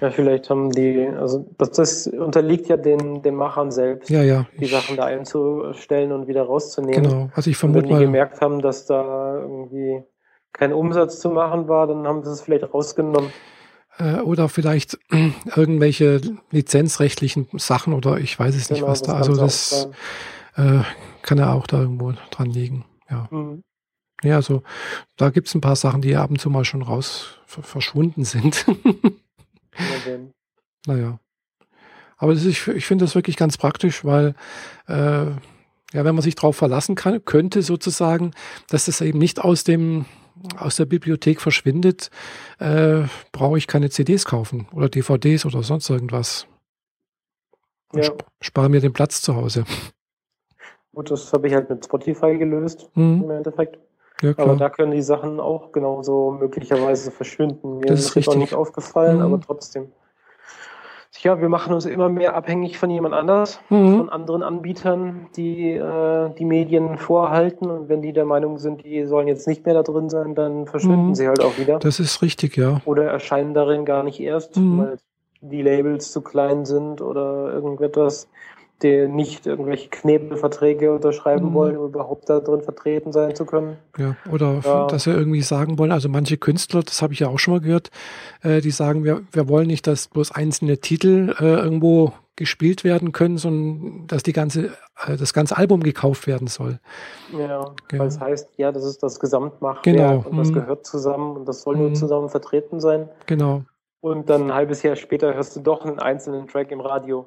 B: Ja, vielleicht haben die, also das, das unterliegt ja den, den Machern selbst,
A: ja, ja,
B: die Sachen da einzustellen und wieder rauszunehmen.
A: Genau, also ich vermute
B: und wenn die gemerkt haben, dass da irgendwie kein Umsatz zu machen war, dann haben sie es vielleicht rausgenommen.
A: Äh, oder vielleicht <clears throat> irgendwelche lizenzrechtlichen Sachen oder ich weiß es nicht, genau, was da. Also das äh, kann ja auch da irgendwo dran liegen. Ja. Mhm. Ja, also da gibt es ein paar Sachen, die ab und zu mal schon raus verschwunden sind. <laughs> naja. Aber ist, ich, ich finde das wirklich ganz praktisch, weil äh, ja, wenn man sich darauf verlassen kann, könnte sozusagen, dass das eben nicht aus dem aus der Bibliothek verschwindet, äh, brauche ich keine CDs kaufen oder DVDs oder sonst irgendwas. Ja. Sp spare mir den Platz zu Hause.
B: Gut, das habe ich halt mit Spotify gelöst mhm. im Endeffekt. Ja, aber da können die Sachen auch genauso möglicherweise verschwinden. Mir
A: das ist, ist auch
B: nicht aufgefallen, mhm. aber trotzdem. Ja, wir machen uns immer mehr abhängig von jemand anders, mhm. von anderen Anbietern, die äh, die Medien vorhalten. Und wenn die der Meinung sind, die sollen jetzt nicht mehr da drin sein, dann verschwinden mhm. sie halt auch wieder.
A: Das ist richtig, ja.
B: Oder erscheinen darin gar nicht erst, mhm. weil die Labels zu klein sind oder irgendetwas die nicht irgendwelche Knebelverträge unterschreiben mhm. wollen, um überhaupt da drin vertreten sein zu können.
A: Ja, oder ja. dass sie irgendwie sagen wollen, also manche Künstler, das habe ich ja auch schon mal gehört, äh, die sagen, wir, wir wollen nicht, dass bloß einzelne Titel äh, irgendwo gespielt werden können, sondern dass die ganze, äh, das ganze Album gekauft werden soll.
B: Ja, ja, weil es heißt, ja, das ist das Gesamtmachwerk
A: genau.
B: und das mhm. gehört zusammen und das soll nur mhm. zusammen vertreten sein.
A: Genau.
B: Und dann ein halbes Jahr später hörst du doch einen einzelnen Track im Radio.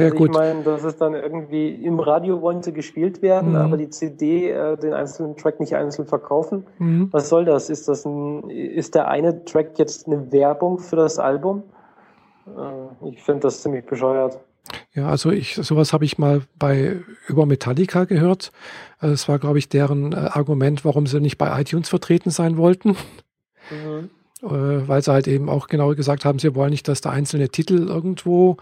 A: Ja, also gut.
B: Ich meine, das ist dann irgendwie im Radio wollen sie gespielt werden, mhm. aber die CD, äh, den einzelnen Track nicht einzeln verkaufen. Mhm. Was soll das? Ist das ein, ist der eine Track jetzt eine Werbung für das Album? Äh, ich finde das ziemlich bescheuert.
A: Ja, also ich, sowas habe ich mal bei über Metallica gehört. Es also war, glaube ich, deren äh, Argument, warum sie nicht bei iTunes vertreten sein wollten. Mhm. Äh, weil sie halt eben auch genau gesagt haben, sie wollen nicht, dass da einzelne Titel irgendwo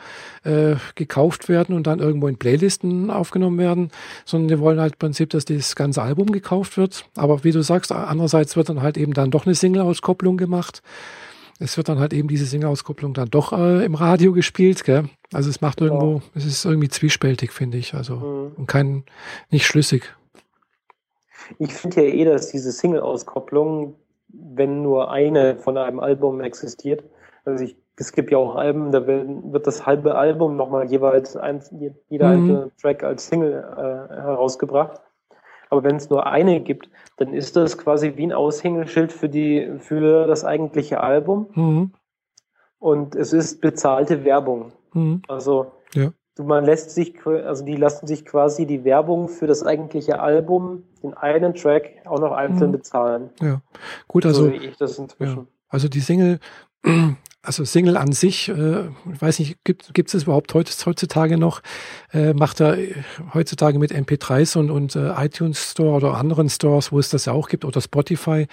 A: äh, gekauft werden und dann irgendwo in Playlisten aufgenommen werden, sondern die wollen halt im Prinzip, dass das ganze Album gekauft wird. Aber wie du sagst, andererseits wird dann halt eben dann doch eine Single-Auskopplung gemacht. Es wird dann halt eben diese Single-Auskopplung dann doch äh, im Radio gespielt, gell? Also es macht irgendwo, ja. es ist irgendwie zwiespältig, finde ich. Also mhm. und kein nicht schlüssig.
B: Ich finde ja eh, dass diese Single-Auskopplung wenn nur eine von einem Album existiert. Also ich, es gibt ja auch Alben, da wird das halbe Album nochmal jeweils ein, jeder mhm. einzelne Track als Single äh, herausgebracht. Aber wenn es nur eine gibt, dann ist das quasi wie ein Aushängeschild für die für das eigentliche Album. Mhm. Und es ist bezahlte Werbung. Mhm. Also ja man lässt sich, also die lassen sich quasi die Werbung für das eigentliche Album, den einen Track, auch noch einzeln mhm. bezahlen.
A: Ja, gut, also. So ich das inzwischen. Ja. Also die Single, <clears throat> also Single an sich, äh, ich weiß nicht, gibt, gibt es überhaupt heutzutage noch, äh, macht er heutzutage mit MP3s und, und äh, iTunes Store oder anderen Stores, wo es das ja auch gibt, oder Spotify,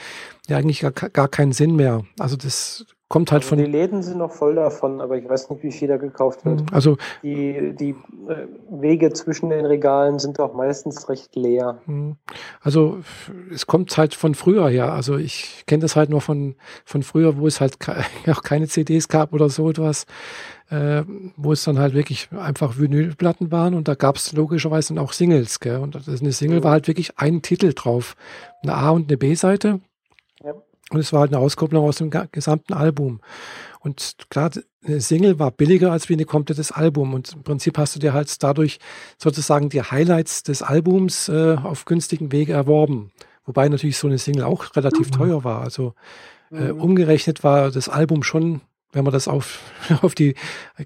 A: ja eigentlich gar, gar keinen Sinn mehr. Also das kommt halt
B: also
A: von.
B: Die Läden sind noch voll davon, aber ich weiß nicht, wie viel da gekauft wird.
A: Mhm. Also
B: die, die äh, Wege zwischen den Regalen sind auch meistens recht leer.
A: Mhm. Also es kommt halt von früher her. Also ich kenne das halt nur von, von früher, wo es halt <laughs> auch keine CDs gab oder so etwas. Äh, wo es dann halt wirklich einfach Vinylplatten waren und da gab es logischerweise dann auch Singles, gell? Und eine Single mhm. war halt wirklich ein Titel drauf. Eine A- und eine B-Seite und es war halt eine Auskopplung aus dem gesamten Album. Und klar, eine Single war billiger als wie ein komplettes Album. Und im Prinzip hast du dir halt dadurch sozusagen die Highlights des Albums äh, auf günstigen Wege erworben. Wobei natürlich so eine Single auch relativ mhm. teuer war. Also äh, mhm. umgerechnet war das Album schon, wenn man das auf, <laughs> auf die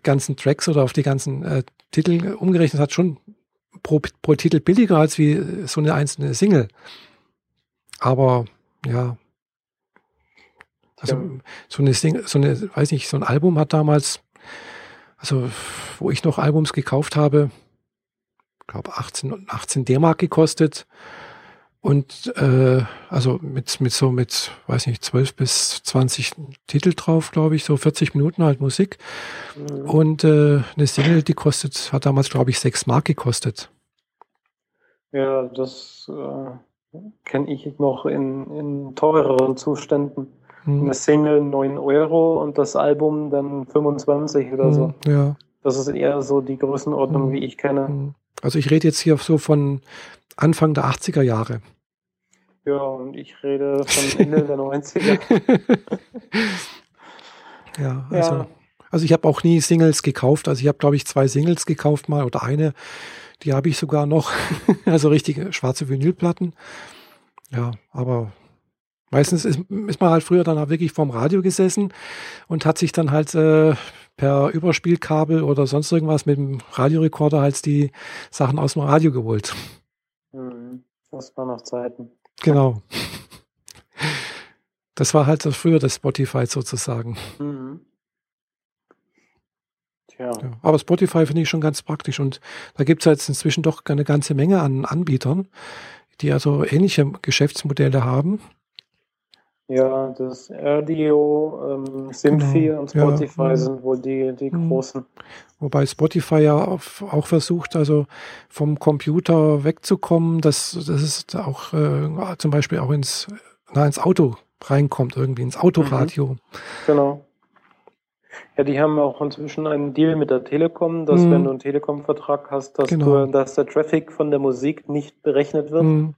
A: ganzen Tracks oder auf die ganzen äh, Titel umgerechnet hat, schon pro, pro Titel billiger als wie so eine einzelne Single. Aber ja, also ja. so eine Sing so eine, weiß nicht, so ein Album hat damals, also wo ich noch Albums gekauft habe, glaube 18, 18 D-Mark gekostet. Und äh, also mit, mit so mit, weiß nicht, 12 bis 20 Titel drauf, glaube ich, so 40 Minuten halt Musik. Mhm. Und äh, eine Single, die kostet, hat damals, glaube ich, 6 Mark gekostet.
B: Ja, das äh, kenne ich noch in, in teureren Zuständen. Hm. Eine Single 9 Euro und das Album dann 25 oder so.
A: Ja.
B: Das ist eher so die Größenordnung, hm. wie ich kenne.
A: Also ich rede jetzt hier so von Anfang der 80er Jahre.
B: Ja, und ich rede von Ende der 90er. <laughs>
A: ja, also, ja. also ich habe auch nie Singles gekauft. Also ich habe, glaube ich, zwei Singles gekauft mal oder eine. Die habe ich sogar noch. <laughs> also richtige schwarze Vinylplatten. Ja, aber Meistens ist, ist man halt früher dann auch wirklich vorm Radio gesessen und hat sich dann halt äh, per Überspielkabel oder sonst irgendwas mit dem Radiorekorder halt die Sachen aus dem Radio geholt.
B: Mhm. Das war noch Zeiten.
A: Genau. Das war halt früher das Spotify sozusagen. Mhm.
B: Tja. Ja,
A: aber Spotify finde ich schon ganz praktisch und da gibt es jetzt inzwischen doch eine ganze Menge an Anbietern, die also ähnliche Geschäftsmodelle haben
B: ja, das RDO, ähm, Symphi genau. und Spotify ja, sind wohl die, die mhm. großen.
A: Wobei Spotify ja auch versucht, also vom Computer wegzukommen, dass das ist auch äh, zum Beispiel auch ins, na, ins Auto reinkommt, irgendwie ins Autoradio. Mhm.
B: Genau. Ja, die haben auch inzwischen einen Deal mit der Telekom, dass mhm. wenn du einen Telekom-Vertrag hast, dass, genau. du, dass der Traffic von der Musik nicht berechnet wird. Mhm.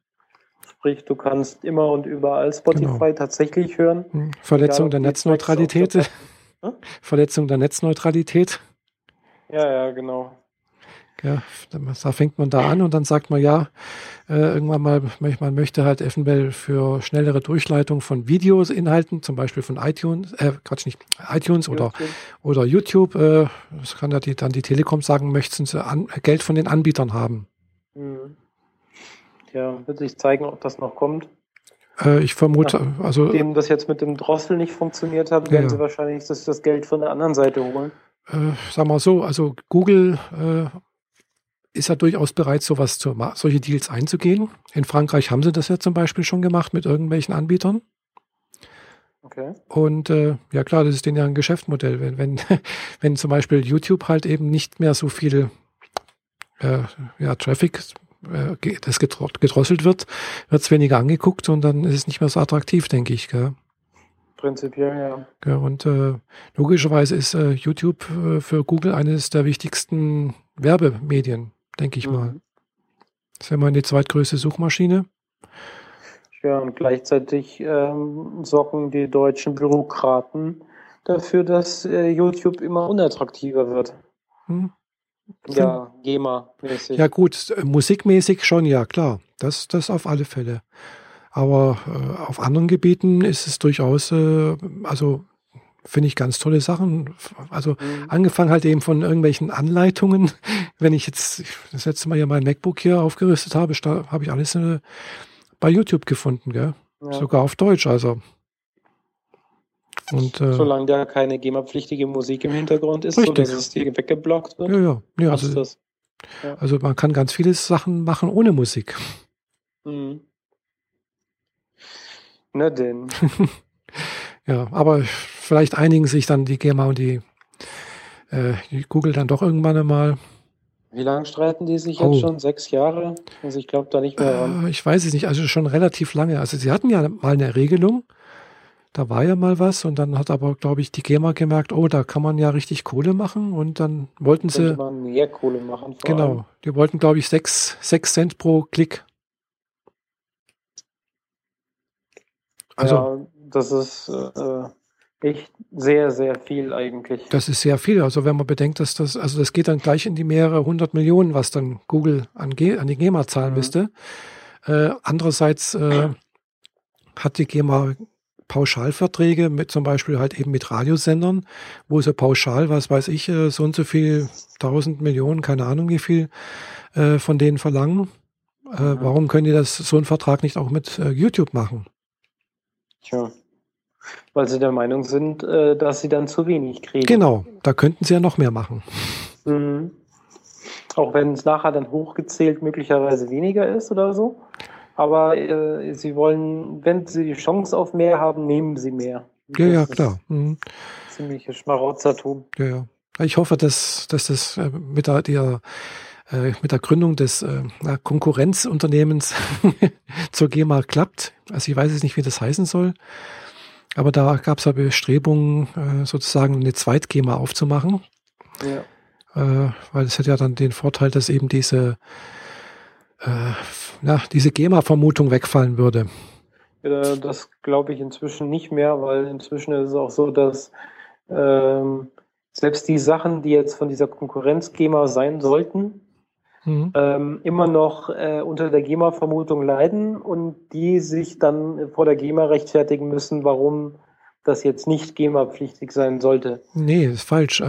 B: Sprich, du kannst immer und überall Spotify genau. tatsächlich hören.
A: Hm. Verletzung der Netzneutralität. Hm? Verletzung der Netzneutralität.
B: Ja, ja, genau.
A: Ja, da fängt man da an und dann sagt man ja, äh, irgendwann mal, man möchte halt eventuell für schnellere Durchleitung von Videosinhalten, zum Beispiel von iTunes, äh, Quatsch nicht, iTunes YouTube. oder, oder YouTube, äh, das kann ja die, dann die Telekom sagen, möchten sie an, Geld von den Anbietern haben. Mhm.
B: Ja, wird sich zeigen, ob das noch kommt.
A: Äh, ich vermute, Nachdem also.
B: Nachdem das jetzt mit dem Drossel nicht funktioniert hat, werden ja. sie wahrscheinlich das, das, Geld von der anderen Seite holen.
A: Äh, sag mal so, also Google äh, ist ja durchaus bereit, sowas zu, solche Deals einzugehen. In Frankreich haben sie das ja zum Beispiel schon gemacht mit irgendwelchen Anbietern. Okay. Und äh, ja klar, das ist denen ja ein Geschäftsmodell. Wenn, wenn, <laughs> wenn zum Beispiel YouTube halt eben nicht mehr so viel äh, ja, Traffic, äh, das gedrosselt wird, wird es weniger angeguckt und dann ist es nicht mehr so attraktiv, denke ich. Gell?
B: Prinzipiell, ja.
A: ja und äh, logischerweise ist äh, YouTube äh, für Google eines der wichtigsten Werbemedien, denke ich mhm. mal. Das ist ja mal die zweitgrößte Suchmaschine.
B: Ja, und gleichzeitig ähm, sorgen die deutschen Bürokraten dafür, dass äh, YouTube immer unattraktiver wird. Hm. Ja, GEMA-mäßig.
A: Ja, gut, musikmäßig schon, ja, klar. Das, das auf alle Fälle. Aber äh, auf anderen Gebieten ist es durchaus, äh, also finde ich ganz tolle Sachen. Also mhm. angefangen halt eben von irgendwelchen Anleitungen. <laughs> Wenn ich jetzt das letzte Mal ja mein MacBook hier aufgerüstet habe, habe ich alles äh, bei YouTube gefunden, gell? Ja. Sogar auf Deutsch, also.
B: Und, äh, Solange da keine GEMA-pflichtige Musik im Hintergrund ist, richtig. so dass es dir weggeblockt wird.
A: Ja, ja. ja, also, ja. also man kann ganz viele Sachen machen ohne Musik. Mhm.
B: Na denn. <laughs>
A: ja, aber vielleicht einigen sich dann die GEMA und die, äh, die Google dann doch irgendwann einmal.
B: Wie lange streiten die sich oh. jetzt schon? Sechs Jahre? Also ich glaube da nicht mehr.
A: Äh, ich weiß es nicht, also schon relativ lange. Also sie hatten ja mal eine Regelung, da war ja mal was und dann hat aber, glaube ich, die GEMA gemerkt, oh, da kann man ja richtig Kohle machen und dann wollten sie.
B: Man mehr Kohle machen.
A: genau, allem. die wollten, glaube ich, sechs, sechs Cent pro Klick.
B: Also, ja, das ist äh, echt sehr, sehr viel eigentlich.
A: Das ist sehr viel. Also wenn man bedenkt, dass das, also das geht dann gleich in die mehrere hundert Millionen, was dann Google an, an die GEMA zahlen mhm. müsste. Äh, andererseits äh, hat die GEMA Pauschalverträge mit zum Beispiel halt eben mit Radiosendern, wo sie pauschal, was weiß ich, äh, so und so viel, tausend Millionen, keine Ahnung wie viel, äh, von denen verlangen. Äh, mhm. Warum können die das so einen Vertrag nicht auch mit äh, YouTube machen?
B: Tja. Weil sie der Meinung sind, äh, dass sie dann zu wenig kriegen.
A: Genau, da könnten sie ja noch mehr machen.
B: Mhm. Auch wenn es nachher dann hochgezählt möglicherweise weniger ist oder so. Aber äh, sie wollen, wenn sie die Chance auf mehr haben, nehmen sie mehr.
A: Ja, das ja, klar. Mhm.
B: Ziemliches Schmarotzertum.
A: Ja, ja. Ich hoffe, dass, dass das äh, mit der, der äh, mit der Gründung des äh, Konkurrenzunternehmens <laughs> zur GEMA klappt. Also ich weiß jetzt nicht, wie das heißen soll. Aber da gab es ja Bestrebungen, äh, sozusagen eine Zweit-GEMA aufzumachen. Ja. Äh, weil es hat ja dann den Vorteil, dass eben diese, na, diese GEMA-Vermutung wegfallen würde.
B: Ja, das glaube ich inzwischen nicht mehr, weil inzwischen ist es auch so, dass ähm, selbst die Sachen, die jetzt von dieser Konkurrenz-GEMA sein sollten, mhm. ähm, immer noch äh, unter der GEMA-Vermutung leiden und die sich dann vor der GEMA rechtfertigen müssen, warum das jetzt nicht GEMA-pflichtig sein sollte.
A: Nee, ist falsch.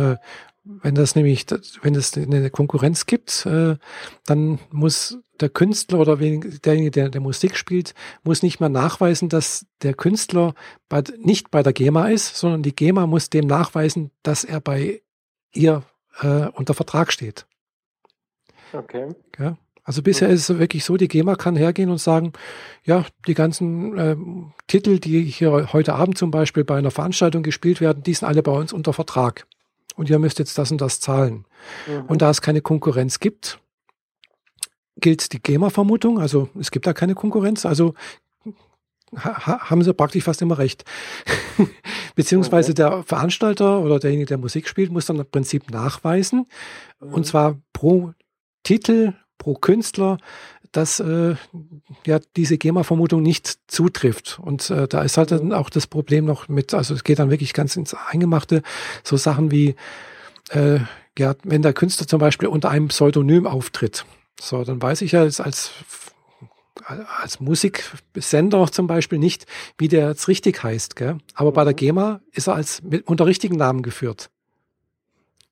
A: Wenn das nämlich, wenn es eine Konkurrenz gibt, äh, dann muss der Künstler oder derjenige, der, der Musik spielt, muss nicht mehr nachweisen, dass der Künstler bei, nicht bei der GEMA ist, sondern die GEMA muss dem nachweisen, dass er bei ihr äh, unter Vertrag steht.
B: Okay.
A: Ja, also bisher mhm. ist es wirklich so, die GEMA kann hergehen und sagen, ja, die ganzen äh, Titel, die hier heute Abend zum Beispiel bei einer Veranstaltung gespielt werden, die sind alle bei uns unter Vertrag. Und ihr müsst jetzt das und das zahlen. Mhm. Und da es keine Konkurrenz gibt, gilt die GEMA-Vermutung, also es gibt da keine Konkurrenz, also ha haben sie praktisch fast immer recht. <laughs> Beziehungsweise okay. der Veranstalter oder derjenige, der Musik spielt, muss dann im Prinzip nachweisen, mhm. und zwar pro Titel pro Künstler, dass äh, ja diese GEMA-Vermutung nicht zutrifft. Und äh, da ist halt dann auch das Problem noch mit, also es geht dann wirklich ganz ins Eingemachte, so Sachen wie, äh, ja, wenn der Künstler zum Beispiel unter einem Pseudonym auftritt, so, dann weiß ich ja jetzt als als Musiksender zum Beispiel nicht, wie der jetzt richtig heißt, gell? aber bei der mhm. GEMA ist er als mit, unter richtigen Namen geführt.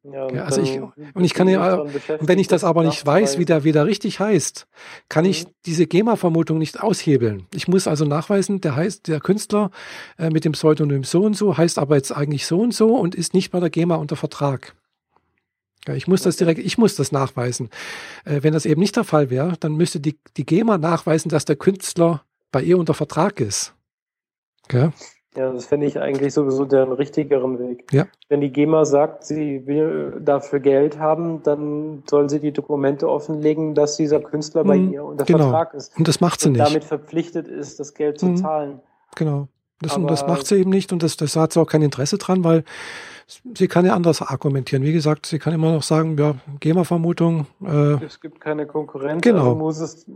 A: Ja, ja, also ich, und ich kann ja, wenn ich das aber nicht weiß, wie der, wie der richtig heißt, kann mhm. ich diese GEMA-Vermutung nicht aushebeln. Ich muss also nachweisen, der heißt, der Künstler äh, mit dem Pseudonym so und so heißt aber jetzt eigentlich so und so und ist nicht bei der GEMA unter Vertrag. Ja, ich muss das direkt, ich muss das nachweisen. Äh, wenn das eben nicht der Fall wäre, dann müsste die, die GEMA nachweisen, dass der Künstler bei ihr unter Vertrag ist.
B: Okay? Ja, das fände ich eigentlich sowieso den richtigeren Weg.
A: Ja.
B: Wenn die GEMA sagt, sie will dafür Geld haben, dann soll sie die Dokumente offenlegen, dass dieser Künstler bei
A: Mhm,
B: ihr unter
A: genau.
B: Vertrag ist
A: Und das macht sie
B: und
A: nicht.
B: damit verpflichtet ist, das Geld zu
A: Mhm.
B: zahlen.
A: Genau. Das, und das macht sie eben nicht und das, das hat sie auch kein Interesse dran, weil sie kann ja anders argumentieren. Wie gesagt, sie kann immer noch sagen, ja, GEMA-Vermutung, äh,
B: Es gibt keine Konkurrenz,
A: Genau.
B: also muss es,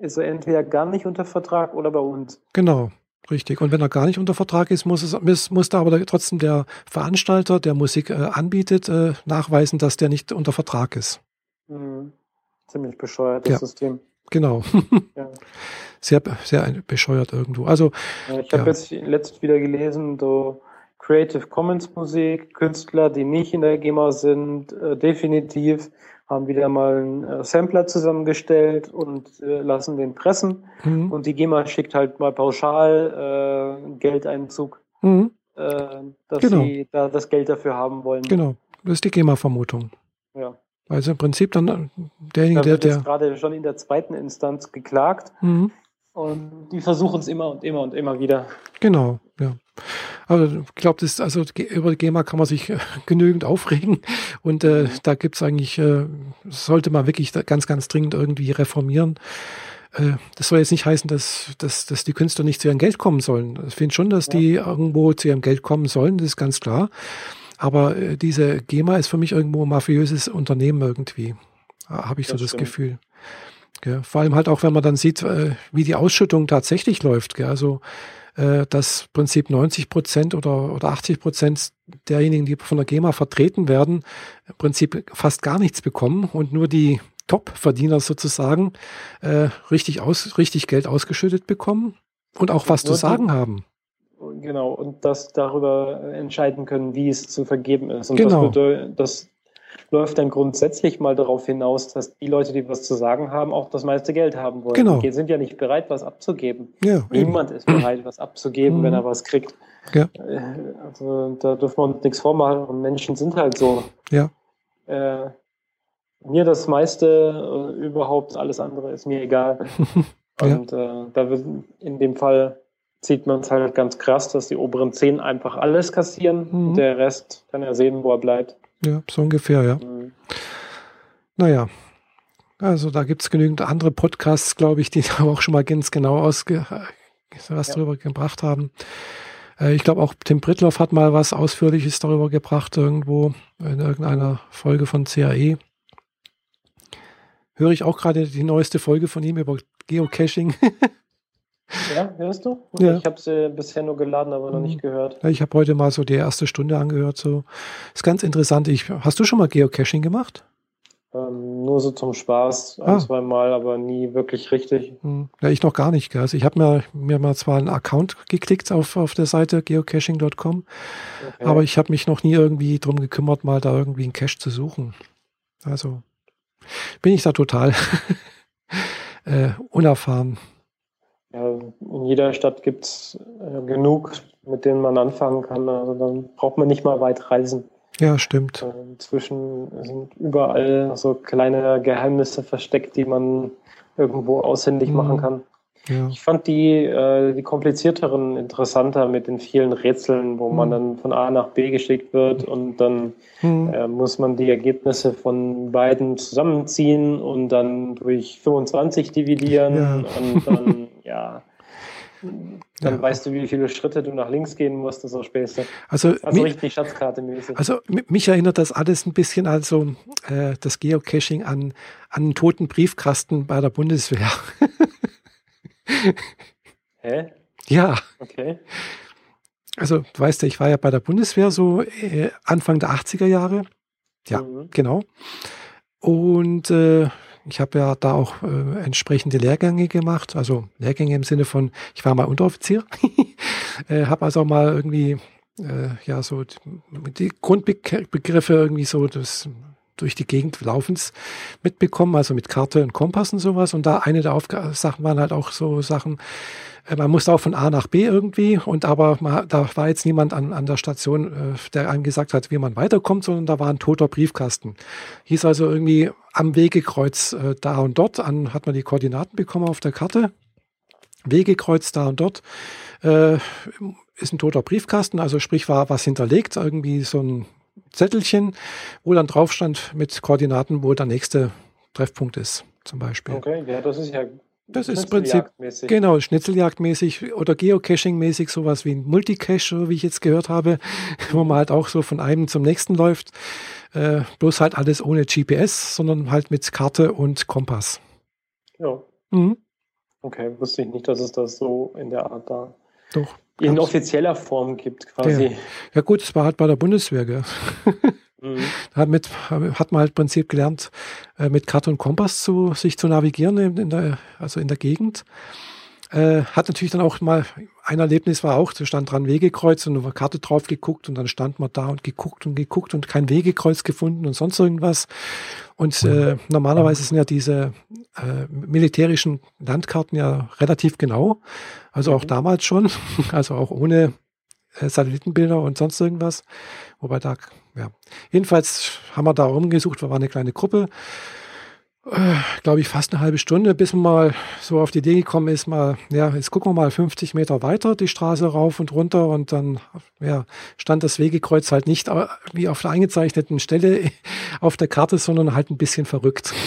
B: ist er entweder gar nicht unter Vertrag oder bei uns.
A: genau, richtig. Und wenn er gar nicht unter Vertrag ist, muss, es, muss, da aber trotzdem der Veranstalter, der Musik äh, anbietet, äh, nachweisen, dass der nicht unter Vertrag ist.
B: Mhm. Ziemlich bescheuertes
A: Ja.
B: System.
A: Genau.
B: Ja. <laughs>
A: Sehr, sehr bescheuert irgendwo. Also,
B: Ich habe
A: Ja.
B: jetzt letzt wieder gelesen, so Creative Commons Musik, Künstler, die nicht in der GEMA sind, äh, definitiv haben wieder mal einen äh, Sampler zusammengestellt und äh, lassen den pressen.
A: mhm.
B: Und die GEMA schickt halt mal pauschal äh, Geldeinzug,
A: Mhm.
B: äh, dass
A: Genau.
B: sie da das Geld dafür haben wollen.
A: genau. Das ist die GEMA-Vermutung.
B: Ja.
A: Also im Prinzip dann äh, derjenige,
B: Da
A: der,
B: wird jetzt
A: der,
B: gerade schon in der zweiten Instanz geklagt
A: mhm.
B: und die versuchen es immer und immer und immer wieder.
A: Genau. Also ich glaube, das also über die GEMA kann man sich äh, <laughs> genügend aufregen und äh, da gibt's eigentlich, äh, sollte man wirklich ganz, ganz dringend irgendwie reformieren. Äh, das soll jetzt nicht heißen, dass, dass, dass die Künstler nicht zu ihrem Geld kommen sollen. Ich finde schon, dass
B: Ja.
A: die irgendwo zu ihrem Geld kommen sollen, das ist ganz klar. Aber äh, diese GEMA ist für mich irgendwo ein mafiöses Unternehmen irgendwie. Habe ich so
B: Das
A: das
B: stimmt.
A: Gefühl. Gell? Vor allem halt auch, wenn man dann sieht, wie die Ausschüttung tatsächlich läuft. Gell? Also äh, dass im Prinzip 90 Prozent oder, oder 80 Prozent derjenigen, die von der GEMA vertreten werden, im Prinzip fast gar nichts bekommen und nur die Top-Verdiener sozusagen äh, richtig, aus, richtig Geld ausgeschüttet bekommen und auch was zu
B: Nur die-
A: sagen haben.
B: Genau, und das darüber entscheiden können, wie es zu vergeben ist. Und
A: Genau.
B: das, bedeu- das läuft dann grundsätzlich mal darauf hinaus, dass die Leute, die was zu sagen haben, auch das meiste Geld haben wollen.
A: Genau.
B: Die sind ja nicht bereit, was abzugeben.
A: Ja, eben.
B: Niemand ist bereit, was abzugeben,
A: Mhm.
B: wenn er was kriegt.
A: Ja.
B: Äh, Also da dürfen wir uns nichts vormachen. Und Menschen sind halt so.
A: Ja.
B: Äh, mir das meiste äh, überhaupt, alles andere ist mir egal. <laughs>
A: Ja.
B: Und äh, da wird in dem Fall sieht man es halt ganz krass, dass die oberen zehn einfach alles kassieren.
A: Mhm.
B: Der Rest kann er sehen, wo er bleibt.
A: Ja, so ungefähr, ja.
B: Mhm.
A: Naja. Also da gibt's genügend andere Podcasts, glaube ich, die <laughs> da auch schon mal ganz genau ausge was
B: Ja.
A: darüber gebracht haben. Äh, Ich glaube auch Tim Britloff hat mal was Ausführliches darüber gebracht, irgendwo in irgendeiner Folge von CAE. Höre ich auch gerade die neueste Folge von ihm über Geocaching. <laughs>
B: Ja, hörst du?
A: Ja.
B: Ich habe sie bisher nur geladen, aber noch
A: Mhm.
B: nicht gehört.
A: ich habe heute mal so die erste Stunde angehört. So ist ganz interessant. Ich, hast du schon mal Geocaching gemacht?
B: Ähm, nur so zum Spaß, ein,
A: Ah.
B: zwei Mal, aber nie wirklich richtig.
A: Hm, Ja, ich noch gar nicht. Gell. Also ich habe mir, mir mal zwar einen Account geklickt auf, auf der Seite geocaching.com,
B: Okay.
A: aber ich habe mich noch nie irgendwie drum gekümmert, mal da irgendwie einen Cache zu suchen. Also bin ich da total <laughs> äh, unerfahren.
B: Ja, in jeder Stadt gibt's äh, genug, mit denen man anfangen kann. Also dann braucht man nicht mal weit reisen.
A: Ja, stimmt.
B: Äh, Inzwischen sind überall so kleine Geheimnisse versteckt, die man irgendwo auswendig
A: Mhm.
B: machen kann.
A: Ja,
B: Ich fand die, äh, die komplizierteren interessanter mit den vielen Rätseln, wo man
A: Mhm.
B: dann von A nach B geschickt wird und dann
A: hm,
B: äh, muss man die Ergebnisse von beiden zusammenziehen und dann durch 25 dividieren
A: Ja.
B: und dann, ja, dann
A: Ja.
B: weißt du, wie viele Schritte du nach links gehen musst und so Späße.
A: also,
B: Also
A: mi-
B: richtig Schatzkarte-mäßig.
A: also mi- mich erinnert das alles ein bisschen also äh, das Geocaching an, an einen toten Briefkasten bei der Bundeswehr. <laughs>
B: Hä?
A: ja.
B: Okay.
A: Also, du weißt ja, ich war ja bei der Bundeswehr so äh, Anfang der 80er Jahre. Ja,
B: Mhm.
A: genau. Und äh, ich habe ja da auch äh, entsprechende Lehrgänge gemacht. Also Lehrgänge im Sinne von, ich war mal Unteroffizier. <laughs> äh, habe also mal irgendwie, äh, ja, so die, die Grundbegriffe irgendwie so das durch die Gegend laufens mitbekommen, also mit Karte und Kompass und sowas. Und da eine der Aufga Sachen waren halt auch so Sachen, äh, man musste auch von A nach B irgendwie und aber man, da war jetzt niemand an, an der Station, äh, der einem gesagt hat, wie man weiterkommt, sondern da war ein toter Briefkasten. Hieß also irgendwie am Wegekreuz äh, da und dort, an, hat man die Koordinaten bekommen auf der Karte. Wegekreuz da und dort. Äh, ist ein toter Briefkasten, also sprich war was hinterlegt, irgendwie so ein Zettelchen, wo dann drauf stand mit Koordinaten, wo der nächste Treffpunkt ist, zum Beispiel.
B: Okay, ja, das ist ja
A: das ist im Prinzip, genau, Schnitzeljagdmäßig oder Geocaching-mäßig, sowas wie ein Multicache, wie ich jetzt gehört habe, <laughs> wo man halt auch so von einem zum nächsten läuft. Äh, bloß halt alles ohne GPS, sondern halt mit Karte und Kompass.
B: Ja. Mhm. Okay, wusste ich nicht, dass es das so in der Art da
A: Doch,
B: in offizieller Form gibt, quasi.
A: Ja, ja gut, es war halt bei der Bundeswehr, gell? <laughs> Mhm. Damit hat man halt im Prinzip gelernt, äh, mit Karte und Kompass zu, sich zu navigieren, in der, also in der Gegend. Äh, hat natürlich dann auch mal, ein Erlebnis war auch, da stand dran Wegekreuz und auf Karte drauf geguckt und dann stand man da und geguckt und geguckt und kein Wegekreuz gefunden und sonst irgendwas. Und äh, normalerweise sind ja diese äh, militärischen Landkarten ja relativ genau, also auch mhm. damals schon, <laughs> also auch ohne äh, Satellitenbilder und sonst irgendwas. Wobei da, ja. Jedenfalls haben wir da rumgesucht, wir waren eine kleine Gruppe. Äh, glaube ich, fast eine halbe Stunde, bis man mal so auf die Idee gekommen ist, mal, ja, jetzt gucken wir mal 50 Meter weiter die Straße rauf und runter und dann, ja, stand das Wegekreuz halt nicht wie auf der eingezeichneten Stelle <laughs> auf der Karte, sondern halt ein bisschen verrückt. <laughs>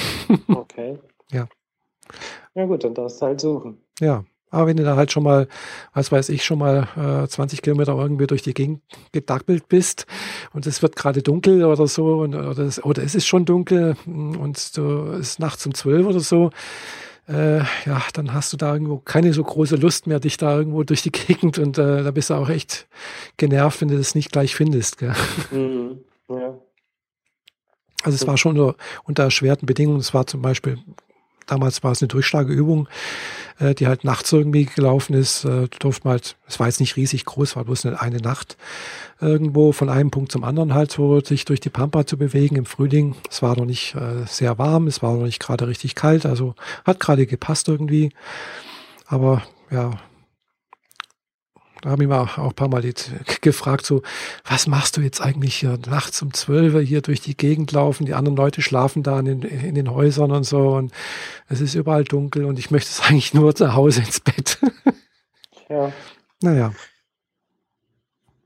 B: Okay.
A: ja.
B: Ja gut, dann darfst du halt suchen.
A: Ja, aber wenn du da halt schon mal, was weiß ich, schon mal äh, 20 Kilometer irgendwie durch die Gegend gedackelt bist und es wird gerade dunkel oder so und, oder, es, oder es ist schon dunkel und du ist nachts um zwölf oder so, äh, ja, dann hast du da irgendwo keine so große Lust mehr, dich da irgendwo durch die <laughs> Gegend und äh, da bist du auch echt genervt, wenn du das nicht gleich findest. Gell? Mhm, ja. Also es war schon nur unter erschwerten Bedingungen. Es war zum Beispiel Damals war es eine Durchschlageübung, äh, die halt nachts irgendwie gelaufen ist. Äh, durfte man halt, es war jetzt nicht riesig groß, war bloß eine, eine Nacht irgendwo von einem Punkt zum anderen halt so sich durch die Pampa zu bewegen im Frühling. Es war noch nicht äh, sehr warm, es war noch nicht gerade richtig kalt, also hat gerade gepasst irgendwie. Aber ja, da habe ich mal auch ein paar Mal gefragt, so, was machst du jetzt eigentlich hier nachts um zwölf hier durch die Gegend laufen? Die anderen Leute schlafen da in den, in den Häusern und so und es ist überall dunkel und ich möchte es <laughs> eigentlich nur zu Hause ins Bett.
B: ja.
A: Naja.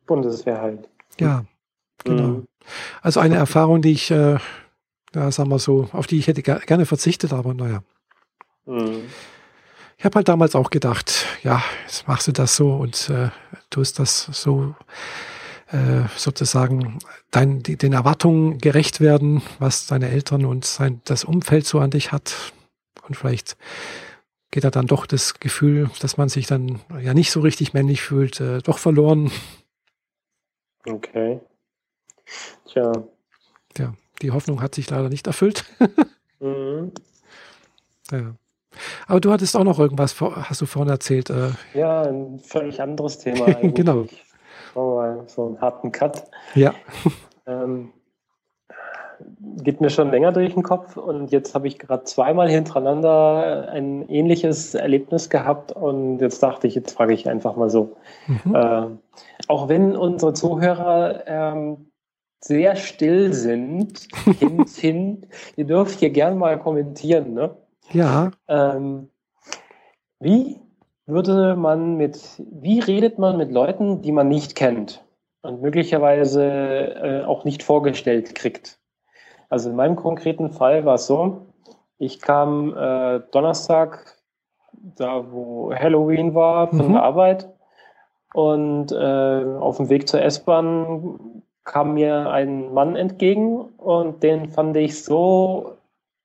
B: Bundeswehr halt.
A: Ja, genau. Mhm. Also eine Erfahrung, die ich, äh, ja, sagen wir so, auf die ich hätte gerne verzichtet, aber naja. Mhm ich habe halt damals auch gedacht, ja, jetzt machst du das so und äh, tust das so äh, sozusagen dein, die, den Erwartungen gerecht werden, was deine Eltern und sein, das Umfeld so an dich hat. Und vielleicht geht da dann doch das Gefühl, dass man sich dann ja nicht so richtig männlich fühlt, äh, doch verloren.
B: Okay. Tja.
A: Ja, die Hoffnung hat sich leider nicht erfüllt. mhm. <laughs> Ja. Aber du hattest auch noch irgendwas, hast du vorhin erzählt. Äh
B: ja, ein völlig anderes Thema. <laughs>
A: genau.
B: mal so einen harten Cut.
A: Ja. <laughs>
B: Ähm, geht mir schon länger durch den Kopf und jetzt habe ich gerade zweimal hintereinander ein ähnliches Erlebnis gehabt und jetzt dachte ich, jetzt frage ich einfach mal so. Mhm. Äh, auch wenn unsere Zuhörer ähm, sehr still sind, <laughs> hin, hin, ihr dürft hier gern mal kommentieren, ne?
A: Ja.
B: Ähm, wie würde man mit, wie redet man mit Leuten, die man nicht kennt und möglicherweise äh, auch nicht vorgestellt kriegt? Also in meinem konkreten Fall war es so, ich kam äh, Donnerstag, da wo Halloween war, von mhm. der Arbeit und äh, auf dem Weg zur S-Bahn kam mir ein Mann entgegen und den fand ich so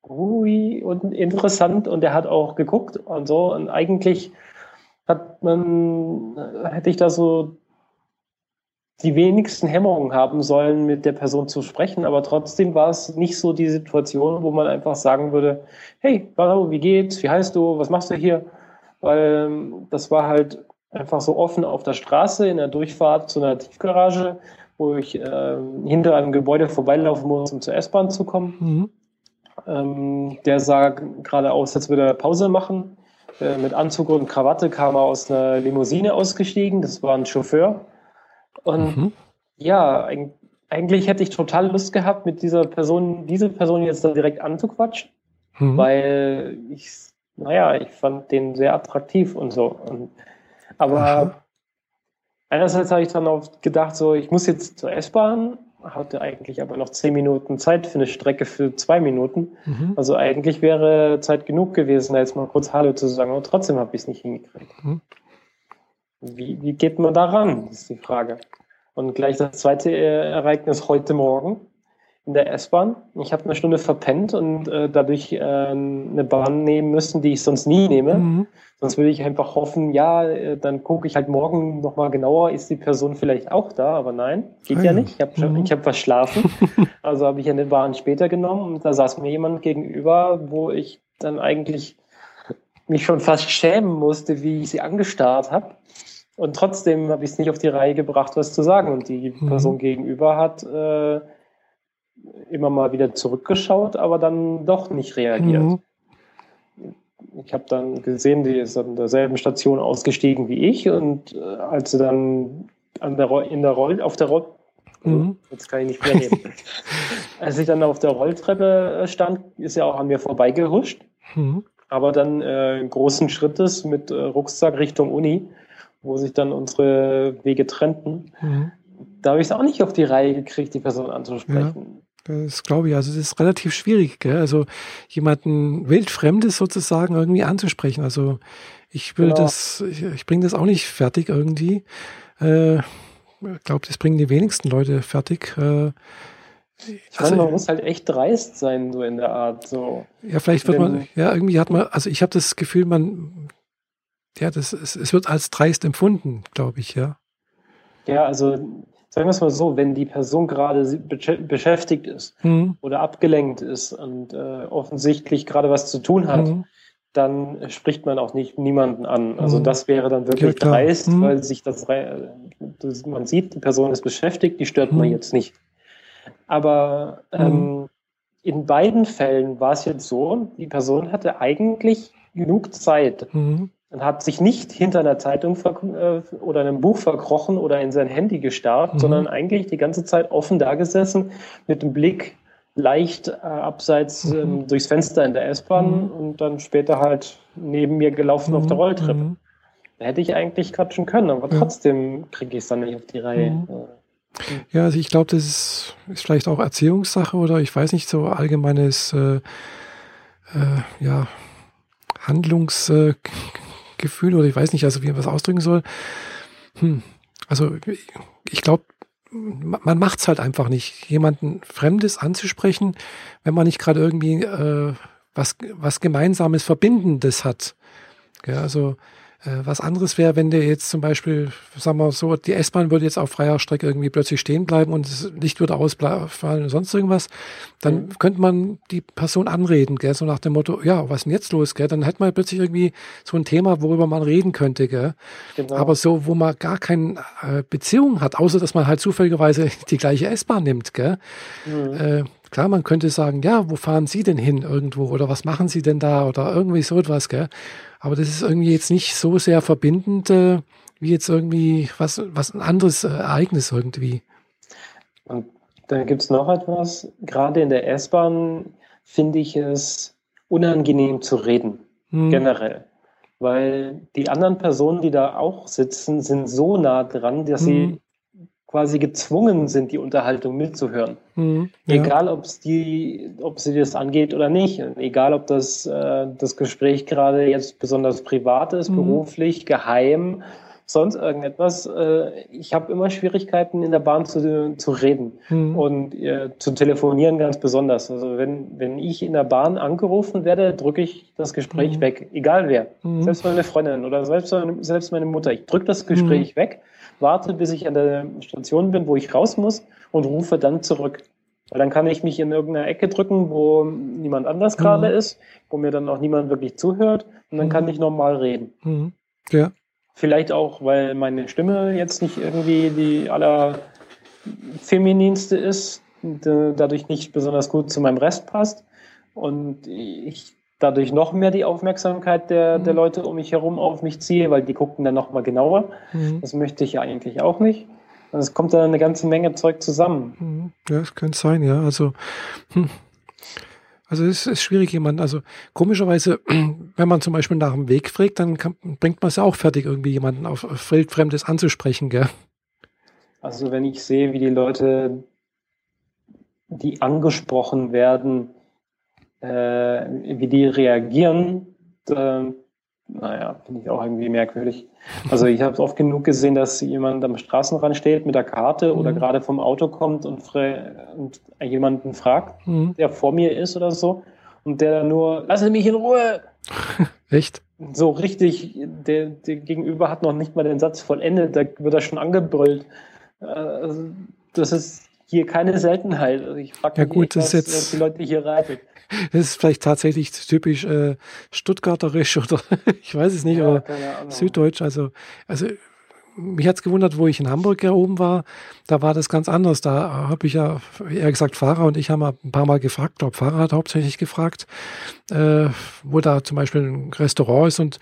B: ui und interessant und er hat auch geguckt und so und eigentlich hat man, hätte ich da so die wenigsten Hemmungen haben sollen, mit der Person zu sprechen, aber trotzdem war es nicht so die Situation, wo man einfach sagen würde, hey, hallo, wie geht's, wie heißt du, was machst du hier? Weil ähm, das war halt einfach so offen auf der Straße in der Durchfahrt zu einer Tiefgarage, wo ich äh, hinter einem Gebäude vorbeilaufen muss, um zur S-Bahn zu kommen. Mhm. Ähm, der sah gerade aus, als würde er Pause machen. Äh, mit Anzug und Krawatte kam er aus einer Limousine ausgestiegen. Das war ein Chauffeur. Und mhm. ja, eigentlich hätte ich total Lust gehabt, mit dieser Person, diese Person jetzt dann direkt anzuquatschen, mhm. weil ich naja, ich fand den sehr attraktiv und so. Und, aber Aha. einerseits habe ich dann auch gedacht, so, ich muss jetzt zur S-Bahn, hatte eigentlich aber noch zehn Minuten Zeit für eine Strecke für zwei Minuten. Mhm. Also eigentlich wäre Zeit genug gewesen, da jetzt mal kurz Hallo zu sagen, und trotzdem habe ich es nicht hingekriegt. Mhm. Wie, wie geht man da ran, ist die Frage. Und gleich das zweite Ereignis heute Morgen in der S-Bahn. Ich habe eine Stunde verpennt und äh, dadurch äh, eine Bahn nehmen müssen, die ich sonst nie nehme. Mhm. Sonst würde ich einfach hoffen, ja, äh, dann gucke ich halt morgen nochmal genauer, ist die Person vielleicht auch da, aber nein, geht ah, ja nicht. Ich habe mhm. <laughs> hab verschlafen. also habe ich eine Bahn später genommen und da saß mir jemand gegenüber, wo ich dann eigentlich mich schon fast schämen musste, wie ich sie angestarrt habe. Und trotzdem habe ich es nicht auf die Reihe gebracht, was zu sagen. Und die mhm. Person gegenüber hat äh, immer mal wieder zurückgeschaut, aber dann doch nicht reagiert. Mhm. Ich habe dann gesehen, die ist an derselben Station ausgestiegen wie ich und äh, als sie dann an der in der Roll auf der Roll mhm. jetzt kann ich nicht mehr reden. <laughs> als ich dann auf der Rolltreppe stand, ist er auch an mir vorbeigehuscht, mhm. aber dann äh, großen Schrittes mit äh, Rucksack Richtung Uni, wo sich dann unsere Wege trennten. Mhm. Da habe ich es auch nicht auf die Reihe gekriegt, die Person anzusprechen.
A: Das glaube ich. Also es ist relativ schwierig, gell? also jemanden wildfremdes sozusagen irgendwie anzusprechen. Also ich will genau. das, ich, ich bringe das auch nicht fertig irgendwie. Äh, ich glaube, das bringen die wenigsten Leute fertig. Äh,
B: ich also, meine, man muss halt echt dreist sein, so in der Art. So.
A: Ja, vielleicht wird man, ja, irgendwie hat man, also ich habe das Gefühl, man, ja, das, es, es wird als dreist empfunden, glaube ich, ja.
B: Ja, also sagen wir es mal so, wenn die Person gerade beschäftigt ist mhm. oder abgelenkt ist und äh, offensichtlich gerade was zu tun hat, mhm. dann spricht man auch nicht niemanden an. Also mhm. das wäre dann wirklich ja, dreist, mhm. weil sich das, das, man sieht, die Person ist beschäftigt, die stört man mhm. jetzt nicht. Aber ähm, mhm. in beiden Fällen war es jetzt so, die Person hatte eigentlich genug Zeit. Mhm und hat sich nicht hinter einer Zeitung äh, oder einem Buch verkrochen oder in sein Handy gestarrt, mhm. sondern eigentlich die ganze Zeit offen da gesessen mit dem Blick leicht äh, abseits mhm. ähm, durchs Fenster in der S-Bahn mhm. und dann später halt neben mir gelaufen auf der mhm. Rolltreppe. Mhm. Da hätte ich eigentlich quatschen können, aber trotzdem kriege ich es dann nicht auf die Reihe. Mhm.
A: Ja, also ich glaube, das ist, ist, vielleicht auch Erziehungssache oder ich weiß nicht, so allgemeines äh, äh, ja, Handlungs äh, Gefühl oder ich weiß nicht, also wie man das ausdrücken soll. Hm. Also ich glaube, man macht es halt einfach nicht, jemanden Fremdes anzusprechen, wenn man nicht gerade irgendwie äh, was, was Gemeinsames, Verbindendes hat. Ja, also äh, was anderes wäre, wenn der jetzt zum Beispiel, sagen wir so, die S-Bahn würde jetzt auf freier Strecke irgendwie plötzlich stehen bleiben und das Licht würde ausfallen und sonst irgendwas, dann mhm. könnte man die Person anreden, gell? so nach dem Motto, ja, was ist denn jetzt los? Gell? Dann hätte man plötzlich irgendwie so ein Thema, worüber man reden könnte. Gell? Genau. Aber so, wo man gar keine äh, Beziehung hat, außer dass man halt zufälligerweise <laughs> die gleiche S-Bahn nimmt. Gell? Mhm. Äh, klar, man könnte sagen, ja, wo fahren Sie denn hin irgendwo oder was machen Sie denn da oder irgendwie so etwas, gell? Aber das ist irgendwie jetzt nicht so sehr verbindend, äh, wie jetzt irgendwie was, was ein anderes äh, Ereignis irgendwie.
B: Und dann gibt es noch etwas. Gerade in der S-Bahn finde ich es unangenehm zu reden, hm. generell. Weil die anderen Personen, die da auch sitzen, sind so nah dran, dass hm. sie quasi gezwungen sind, die Unterhaltung mitzuhören. Mhm, ja. Egal, ob es die, ob sie das angeht oder nicht. Egal, ob das, äh, das Gespräch gerade jetzt besonders privat ist, mhm. beruflich, geheim, sonst irgendetwas. Äh, ich habe immer Schwierigkeiten in der Bahn zu, zu reden mhm. und äh, zu telefonieren ganz besonders. Also wenn, wenn ich in der Bahn angerufen werde, drücke ich das Gespräch mhm. weg. Egal wer. Mhm. Selbst meine Freundin oder selbst meine, selbst meine Mutter. Ich drücke das Gespräch mhm. weg warte, bis ich an der Station bin, wo ich raus muss und rufe dann zurück. Weil dann kann ich mich in irgendeiner Ecke drücken, wo niemand anders mhm. gerade ist, wo mir dann auch niemand wirklich zuhört und dann mhm. kann ich normal reden. Mhm. Ja. Vielleicht auch, weil meine Stimme jetzt nicht irgendwie die aller femininste ist, dadurch nicht besonders gut zu meinem Rest passt und ich dadurch noch mehr die Aufmerksamkeit der, mhm. der Leute um mich herum auf mich ziehe, weil die gucken dann noch mal genauer. Mhm. Das möchte ich ja eigentlich auch nicht. Und es kommt dann eine ganze Menge Zeug zusammen.
A: Mhm. Ja, es könnte sein, ja. Also, hm. Also es ist schwierig, jemand, also komischerweise, <clears throat> wenn man zum Beispiel nach dem Weg fragt, dann kann, bringt man es ja auch fertig, irgendwie jemanden auf Fremdes anzusprechen, gell?
B: Also wenn ich sehe, wie die Leute, die angesprochen werden, äh, wie die reagieren, äh, naja, finde ich auch irgendwie merkwürdig. Also ich habe es oft genug gesehen, dass jemand am Straßenrand steht mit der Karte mhm. oder gerade vom Auto kommt und, und jemanden fragt, mhm. der vor mir ist oder so, und der dann nur, lassen mich in Ruhe. <laughs>
A: Echt?
B: So richtig, der, der Gegenüber hat noch nicht mal den Satz vollendet, da wird er schon angebrüllt. Also, das ist hier keine Seltenheit. Also ich
A: frage mich, ja, gut, echt, was, jetzt,
B: was die Leute hier reitet. <laughs>
A: Das ist vielleicht tatsächlich typisch äh, stuttgarterisch oder <laughs> ich weiß es nicht, ja, aber süddeutsch. Also, also mich hat es gewundert, wo ich in Hamburg ja oben war, da war das ganz anders. Da habe ich ja, eher gesagt, Fahrer und ich haben ein paar Mal gefragt, ich glaube, Fahrer hat hauptsächlich gefragt, äh, wo da zum Beispiel ein Restaurant ist und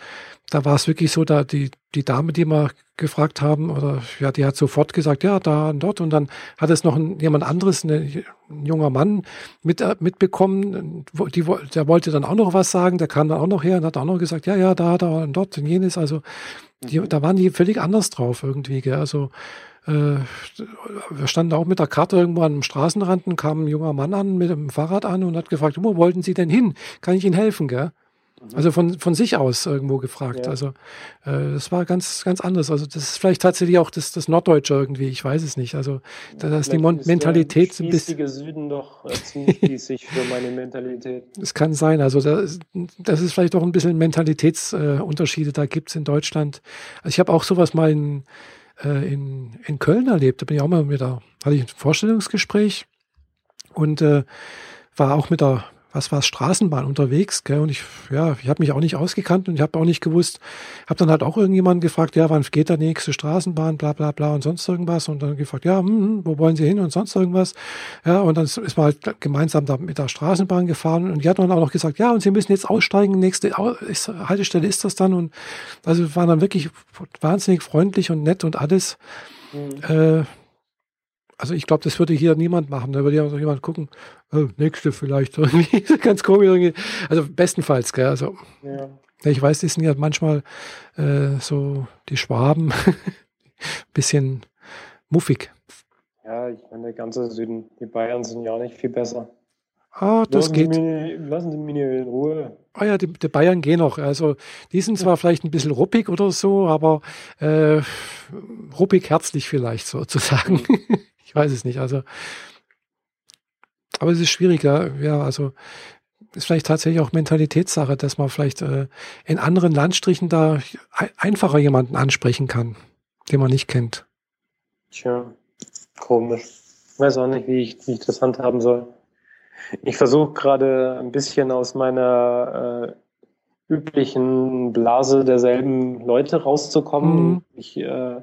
A: da war es wirklich so, da die, die Dame, die wir gefragt haben, oder ja, die hat sofort gesagt, ja, da und dort. Und dann hat es noch ein, jemand anderes, eine, ein junger Mann mit, äh, mitbekommen, die, der wollte dann auch noch was sagen, der kam dann auch noch her und hat auch noch gesagt, ja, ja, da, da und dort und jenes. Also die, da waren die völlig anders drauf irgendwie. Gell? Also äh, wir standen auch mit der Karte irgendwo am Straßenrand und kam ein junger Mann an mit dem Fahrrad an und hat gefragt, wo wollten Sie denn hin? Kann ich Ihnen helfen? Gell? Mhm. Also von, von sich aus irgendwo gefragt. Ja. Also äh, das war ganz, ganz anders. Also das ist vielleicht tatsächlich auch das, das Norddeutsche irgendwie, ich weiß es nicht. Also da ist die Mon ist Mentalität
B: ein bisschen. Süden doch äh, ziemlich <laughs> spießig für meine Mentalität.
A: Es kann sein. Also das, das ist vielleicht auch ein bisschen Mentalitätsunterschiede, äh, da gibt es in Deutschland. Also ich habe auch sowas mal in, äh, in, in Köln erlebt. Da bin ich auch mal mit der, hatte ich ein Vorstellungsgespräch und äh, war auch mit der was war Straßenbahn unterwegs, gell? Und ich, ja, ich habe mich auch nicht ausgekannt und ich habe auch nicht gewusst, habe dann halt auch irgendjemanden gefragt, ja, wann geht der nächste Straßenbahn, bla bla bla und sonst irgendwas. Und dann gefragt, ja, hm, hm wo wollen Sie hin und sonst irgendwas. Ja, und dann ist man halt gemeinsam da mit der Straßenbahn gefahren und die hat dann auch noch gesagt, ja, und Sie müssen jetzt aussteigen, nächste Haltestelle ist das dann. Und also waren dann wirklich wahnsinnig freundlich und nett und alles. Mhm. Äh, also ich glaube, das würde hier niemand machen. Da würde ja jemand gucken, oh, nächste vielleicht. Irgendwie. <laughs> Ganz komisch. Irgendwie. Also bestenfalls, gell? Also, ja. Ich weiß, die sind ja manchmal äh, so die Schwaben <laughs> bisschen muffig.
B: Ja, ich meine, der ganze Süden, die Bayern sind ja auch nicht viel besser.
A: Ah, das
B: lassen
A: geht.
B: Sie mich, lassen Sie mich in Ruhe.
A: Ah ja, die, die, Bayern gehen noch. Also die sind zwar vielleicht ein bisschen ruppig oder so, aber äh, ruppig herzlich vielleicht sozusagen. Mhm. <laughs> Ich weiß es nicht. Also, aber es ist schwieriger. Ja, also ist vielleicht tatsächlich auch Mentalitätssache, dass man vielleicht äh, in anderen Landstrichen da einfacher jemanden ansprechen kann, den man nicht kennt.
B: Tja, komisch. Ich weiß auch nicht, wie ich, wie ich das handhaben soll. Ich versuche gerade ein bisschen aus meiner äh, üblichen Blase derselben Leute rauszukommen. Mhm. Ich äh,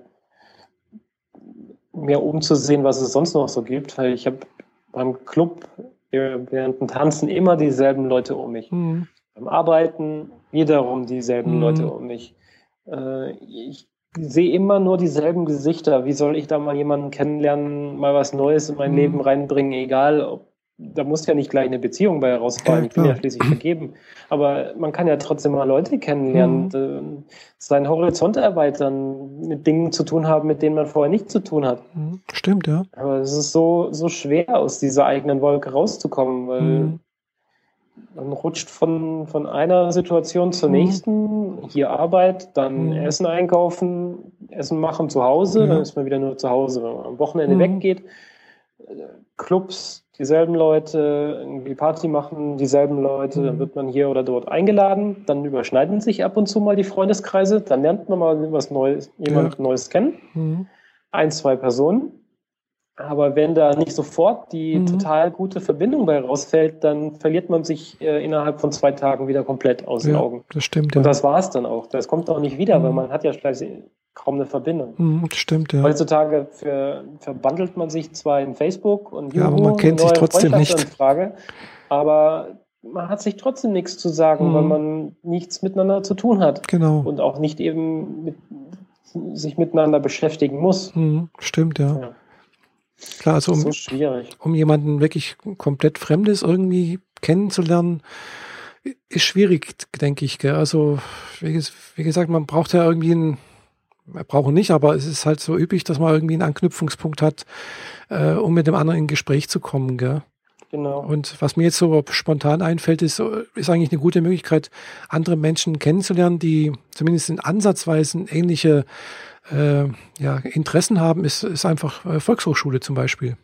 B: mir umzusehen, was es sonst noch so gibt, weil ich habe beim Club während dem Tanzen immer dieselben Leute um mich. Mhm. Beim Arbeiten wiederum dieselben mhm. Leute um mich. Äh, ich sehe immer nur dieselben Gesichter. Wie soll ich da mal jemanden kennenlernen, mal was Neues in mein mhm. Leben reinbringen, egal ob da muss ja nicht gleich eine Beziehung bei herausfallen. ich bin ja schließlich vergeben. Aber man kann ja trotzdem mal Leute kennenlernen, mhm. seinen Horizont erweitern, mit Dingen zu tun haben, mit denen man vorher nichts zu tun hat.
A: Mhm. Stimmt, ja.
B: Aber es ist so, so schwer, aus dieser eigenen Wolke rauszukommen, weil mhm. man rutscht von, von einer Situation zur mhm. nächsten, hier Arbeit, dann mhm. Essen einkaufen, Essen machen zu Hause, dann ist man wieder nur zu Hause, wenn man am Wochenende mhm. weggeht. Clubs, dieselben Leute, irgendwie Party machen, dieselben Leute, dann mhm. wird man hier oder dort eingeladen, dann überschneiden sich ab und zu mal die Freundeskreise, dann lernt man mal was Neues, jemand ja. Neues kennen. Mhm. Ein, zwei Personen. Aber wenn da nicht sofort die mhm. total gute Verbindung bei rausfällt, dann verliert man sich äh, innerhalb von zwei Tagen wieder komplett aus den Augen.
A: Das stimmt,
B: ja. Und das war es dann auch. Das kommt auch nicht wieder, mhm. weil man hat ja kaum eine Verbindung.
A: Mhm, stimmt, ja.
B: Heutzutage für, verbandelt man sich zwar in Facebook und
A: ja, aber man kennt sich trotzdem nicht.
B: Frage, aber man hat sich trotzdem nichts zu sagen, mhm. weil man nichts miteinander zu tun hat.
A: Genau.
B: Und auch nicht eben mit, sich miteinander beschäftigen muss.
A: Mhm, stimmt, ja. ja. Klar, also um,
B: so schwierig.
A: um jemanden wirklich komplett Fremdes irgendwie kennenzulernen, ist schwierig, denke ich. Gell? Also, wie, gesagt, man braucht ja irgendwie einen, brauchen nicht, aber es ist halt so üblich, dass man irgendwie einen Anknüpfungspunkt hat, äh, um mit dem anderen in Gespräch zu kommen. Gell? Genau. Und was mir jetzt so spontan einfällt, ist, ist eigentlich eine gute Möglichkeit, andere Menschen kennenzulernen, die zumindest in Ansatzweisen ähnliche äh, ja, Interessen haben, ist, ist einfach äh, Volkshochschule zum Beispiel.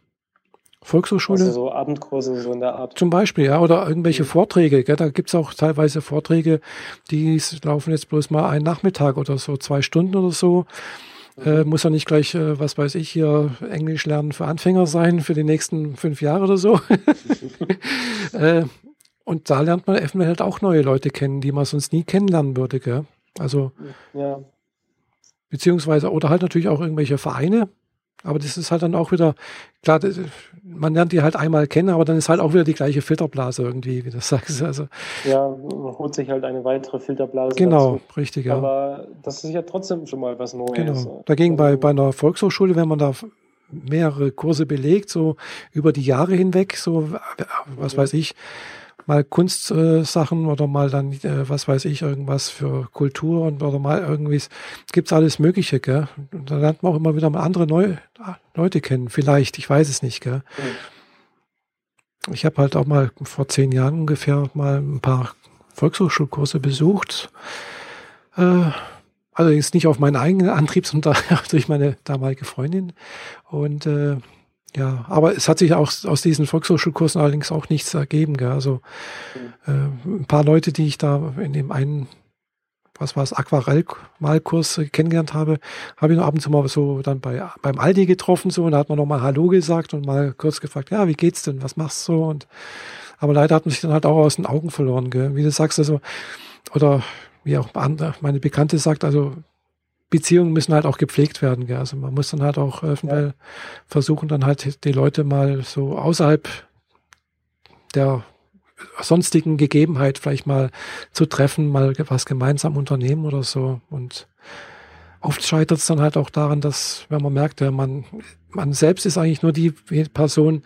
A: Volkshochschule. Also
B: so Abendkurse so in der Art.
A: Zum Beispiel, ja, oder irgendwelche mhm. Vorträge. Gell? Da gibt's auch teilweise Vorträge, die laufen jetzt bloß mal einen Nachmittag oder so, zwei Stunden oder so. Mhm. Äh, muss ja nicht gleich, äh, was weiß ich, hier Englisch lernen für Anfänger sein für die nächsten fünf Jahre oder so. <laughs> <laughs> äh, und da lernt man eventuell halt auch neue Leute kennen, die man sonst nie kennenlernen würde. Gell? Also ja. beziehungsweise oder halt natürlich auch irgendwelche Vereine, aber das ist halt dann auch wieder, klar, man lernt die halt einmal kennen, aber dann ist halt auch wieder die gleiche Filterblase irgendwie, wie du sagst. Also,
B: ja, man holt sich halt eine weitere Filterblase.
A: Genau, dazu. richtig, ja.
B: Aber das ist ja trotzdem schon mal was Neues.
A: Genau. Dagegen bei, also bei einer Volkshochschule, wenn man da mehrere Kurse belegt, so über die Jahre hinweg, so, was weiß ich, mal Kunstsachen äh, oder mal dann, äh, was weiß ich, irgendwas für Kultur und oder mal irgendwie, gibt's alles Mögliche, gell? Und da lernt man auch immer wieder mal andere neue Leute kennen. Vielleicht, ich weiß es nicht, gell? Mhm. Ich habe halt auch mal vor zehn Jahren ungefähr mal ein paar Volkshochschulkurse besucht. Äh, allerdings nicht auf meinen eigenen Antrieb, sondern <laughs> durch meine damalige Freundin. Und äh, ja, aber es hat sich auch aus diesen Volkshochschulkursen allerdings auch nichts ergeben. Gell? Also äh, ein paar Leute, die ich da in dem einen, was war es, Aquarellmalkurs kennengelernt habe, habe ich noch ab und zu mal so dann bei beim Aldi getroffen so und da hat man noch mal Hallo gesagt und mal kurz gefragt, ja, wie geht's denn, was machst du so und aber leider hat man sich dann halt auch aus den Augen verloren, gell? wie du sagst, also oder wie auch meine Bekannte sagt, also Beziehungen müssen halt auch gepflegt werden. Gell? Also man muss dann halt auch äh, ja. versuchen, dann halt die Leute mal so außerhalb der sonstigen Gegebenheit vielleicht mal zu treffen, mal was gemeinsam unternehmen oder so. Und oft scheitert es dann halt auch daran, dass, wenn man merkt, ja, man, man selbst ist eigentlich nur die Person,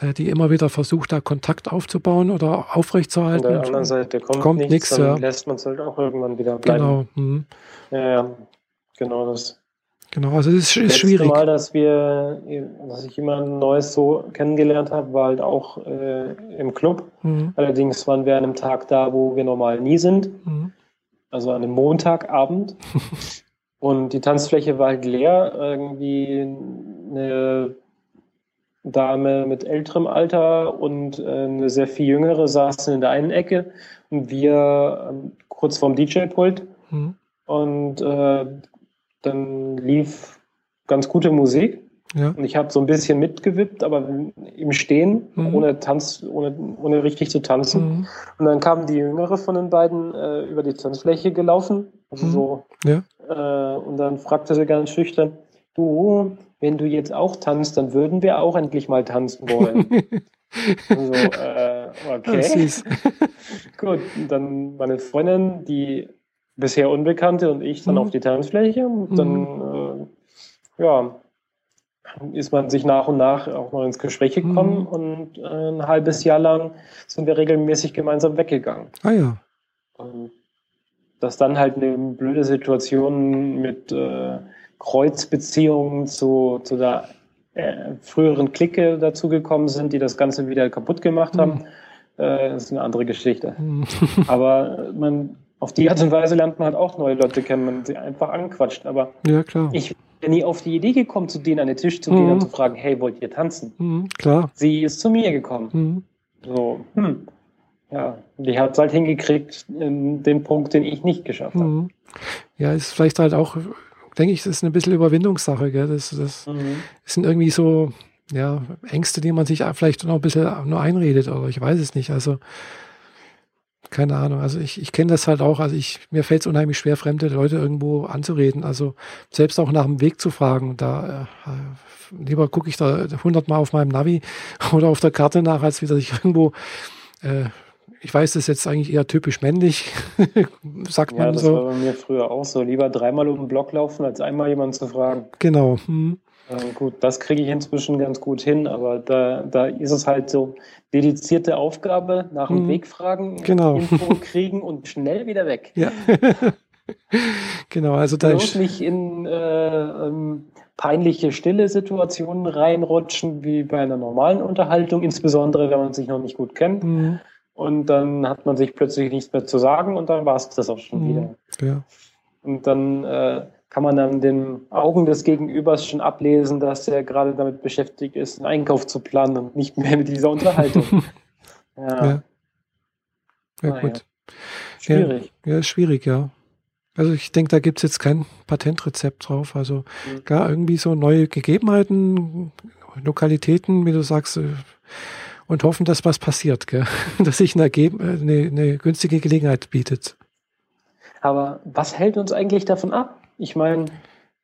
A: äh, die immer wieder versucht, da Kontakt aufzubauen oder aufrechtzuerhalten. An
B: der anderen Seite kommt, kommt nichts, nichts dann ja. lässt man es halt auch irgendwann wieder bleiben.
A: Genau. Mhm.
B: Ja, ja. Genau das.
A: Genau, also es ist, ist schwierig.
B: Mal, dass wir, dass ich jemand Neues so kennengelernt habe, war halt auch äh, im Club. Mhm. Allerdings waren wir an einem Tag da, wo wir normal nie sind. Mhm. Also an einem Montagabend. <laughs> Und die Tanzfläche war halt leer. Irgendwie eine Dame mit älterem Alter und äh, eine sehr viel jüngere saßen in der einen Ecke und wir äh, kurz vorm DJ-Pult. Mhm. Und äh, dann lief ganz gute Musik. Ja. Und ich habe so ein bisschen mitgewippt, aber im Stehen, mhm. ohne Tanz, ohne, ohne richtig zu tanzen. Mhm. Und dann kam die Jüngere von den beiden äh, über die Tanzfläche gelaufen. Also mhm. so. Ja. Äh, und dann fragte sie ganz schüchtern, du, wenn du jetzt auch tanzt, dann würden wir auch endlich mal tanzen wollen. <laughs> so, äh, okay. <laughs> Gut, und dann meine Freundin, die bisher Unbekannte und ich dann mhm. auf die Tanzfläche. Und dann, mhm. äh, ja, ist man sich nach und nach auch mal ins Gespräch gekommen mhm. und äh, ein halbes Jahr lang sind wir regelmäßig gemeinsam weggegangen.
A: Ah ja.
B: Und dass dann halt eine blöde Situation mit äh, Kreuzbeziehungen zu, zu der äh, früheren Clique dazugekommen sind, die das Ganze wieder kaputt gemacht haben, mhm. äh, ist eine andere Geschichte. Mhm. Aber man auf die Art und Weise lernt man halt auch neue Leute kennen, wenn man sie einfach anquatscht. Aber
A: ja, klar.
B: ich bin nie auf die Idee gekommen, zu denen an den Tisch zu gehen mhm. und zu fragen, hey, wollt ihr tanzen?
A: Mhm, klar.
B: Sie ist zu mir gekommen. Mhm. So, hm. Ja, die hat es halt hingekriegt, in den Punkt, den ich nicht geschafft habe. Mhm.
A: Ja, ist vielleicht halt auch, denke ich, das ist eine bisschen Überwindungssache, gell? Das, das mhm. sind irgendwie so, ja, Ängste, die man sich vielleicht noch ein bisschen nur einredet, oder ich weiß es nicht. Also, keine Ahnung. Also ich, ich kenne das halt auch. Also ich, mir fällt es unheimlich schwer, fremde Leute irgendwo anzureden. Also selbst auch nach dem Weg zu fragen. Da äh, lieber gucke ich da hundertmal auf meinem Navi <laughs> oder auf der Karte nach, als wieder ich irgendwo äh, ich weiß, das ist jetzt eigentlich eher typisch männlich, <laughs> sagt ja, man so.
B: Ja, das war bei mir früher auch so. Lieber dreimal um den Block laufen, als einmal jemanden zu fragen.
A: Genau. Hm.
B: Ähm, gut, das kriege ich inzwischen ganz gut hin, aber da, da ist es halt so dedizierte Aufgabe, nach dem mhm. Weg fragen,
A: genau.
B: Info <laughs> kriegen und schnell wieder weg.
A: Ja. <laughs> genau, also da
B: ist nicht in äh, ähm, peinliche stille Situationen reinrutschen, wie bei einer normalen Unterhaltung, insbesondere wenn man sich noch nicht gut kennt. Mhm. Und dann hat man sich plötzlich nichts mehr zu sagen und dann war es das auch schon mhm. wieder.
A: Ja.
B: Und dann äh, kann man dann den Augen des Gegenübers schon ablesen, dass er gerade damit beschäftigt ist, einen Einkauf zu planen und nicht mehr mit dieser Unterhaltung. <laughs>
A: ja. ja. Ja, ah, gut.
B: Ja. Schwierig.
A: Ja, ja, schwierig, ja. Also ich denke, da gibt es jetzt kein Patentrezept drauf. Also mhm. gar irgendwie so neue Gegebenheiten, Lokalitäten, wie du sagst, äh, und hoffen, dass was passiert, gell? <laughs> dass sich eine, eine, eine günstige Gelegenheit bietet.
B: Aber was hält uns eigentlich davon ab? Ich meine,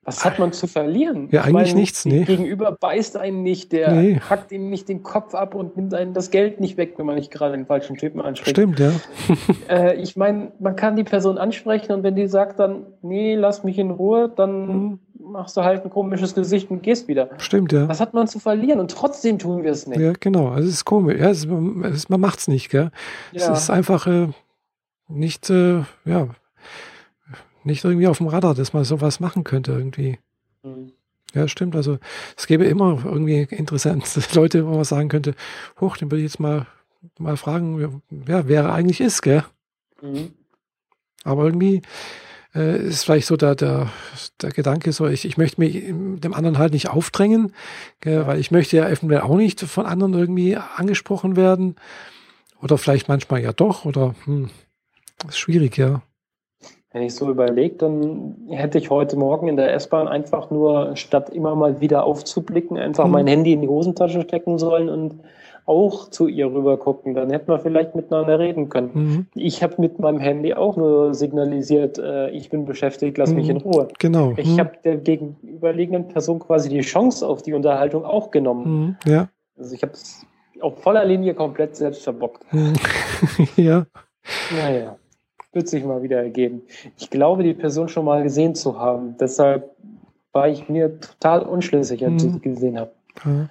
B: was hat man zu verlieren?
A: Ja, eigentlich meine, nichts, nee.
B: Gegenüber beißt einen nicht, der nee. hackt ihm nicht den Kopf ab und nimmt einen das Geld nicht weg, wenn man nicht gerade den falschen Typen anspricht.
A: Stimmt, ja. <laughs>
B: äh, ich meine, man kann die Person ansprechen und wenn die sagt dann, nee, lass mich in Ruhe, dann mhm. machst du halt ein komisches Gesicht und gehst wieder.
A: Stimmt, ja.
B: Was hat man zu verlieren? Und trotzdem tun wir es nicht.
A: Ja, genau. Also es ist komisch. Ja, es, es, man macht's nicht, gell? Ja. Es ist einfach äh, nicht, äh, ja, nicht irgendwie auf dem Radar, dass man sowas machen könnte irgendwie. Mhm. Ja, stimmt. Also es gäbe immer irgendwie interessante <laughs> Leute, wo man sagen könnte, hoch, den würde ich jetzt mal, mal fragen, wer, wer er eigentlich ist, gell? Mhm. Aber irgendwie äh, ist vielleicht so der, der, der Gedanke so, ich, ich möchte mich dem anderen halt nicht aufdrängen, gell, weil ich möchte ja eventuell auch nicht von anderen irgendwie angesprochen werden. Oder vielleicht manchmal ja doch, oder hm, ist schwierig, ja.
B: Wenn ich so überlege, dann hätte ich heute Morgen in der S-Bahn einfach nur, statt immer mal wieder aufzublicken, einfach mhm. mein Handy in die Hosentasche stecken sollen und auch zu ihr rüber gucken. Dann hätten wir vielleicht miteinander reden können. Mhm. Ich habe mit meinem Handy auch nur signalisiert, äh, ich bin beschäftigt, lass mhm. mich in Ruhe.
A: Genau.
B: Ich mhm. habe der gegenüberliegenden Person quasi die Chance auf die Unterhaltung auch genommen.
A: Mhm. Ja.
B: Also ich habe es auf voller Linie komplett selbst verbockt.
A: Mhm. <laughs> ja.
B: Naja wird sich mal wieder ergeben. Ich glaube, die Person schon mal gesehen zu haben. Deshalb war ich mir total unschlüssig, als ich sie gesehen habe. Ja.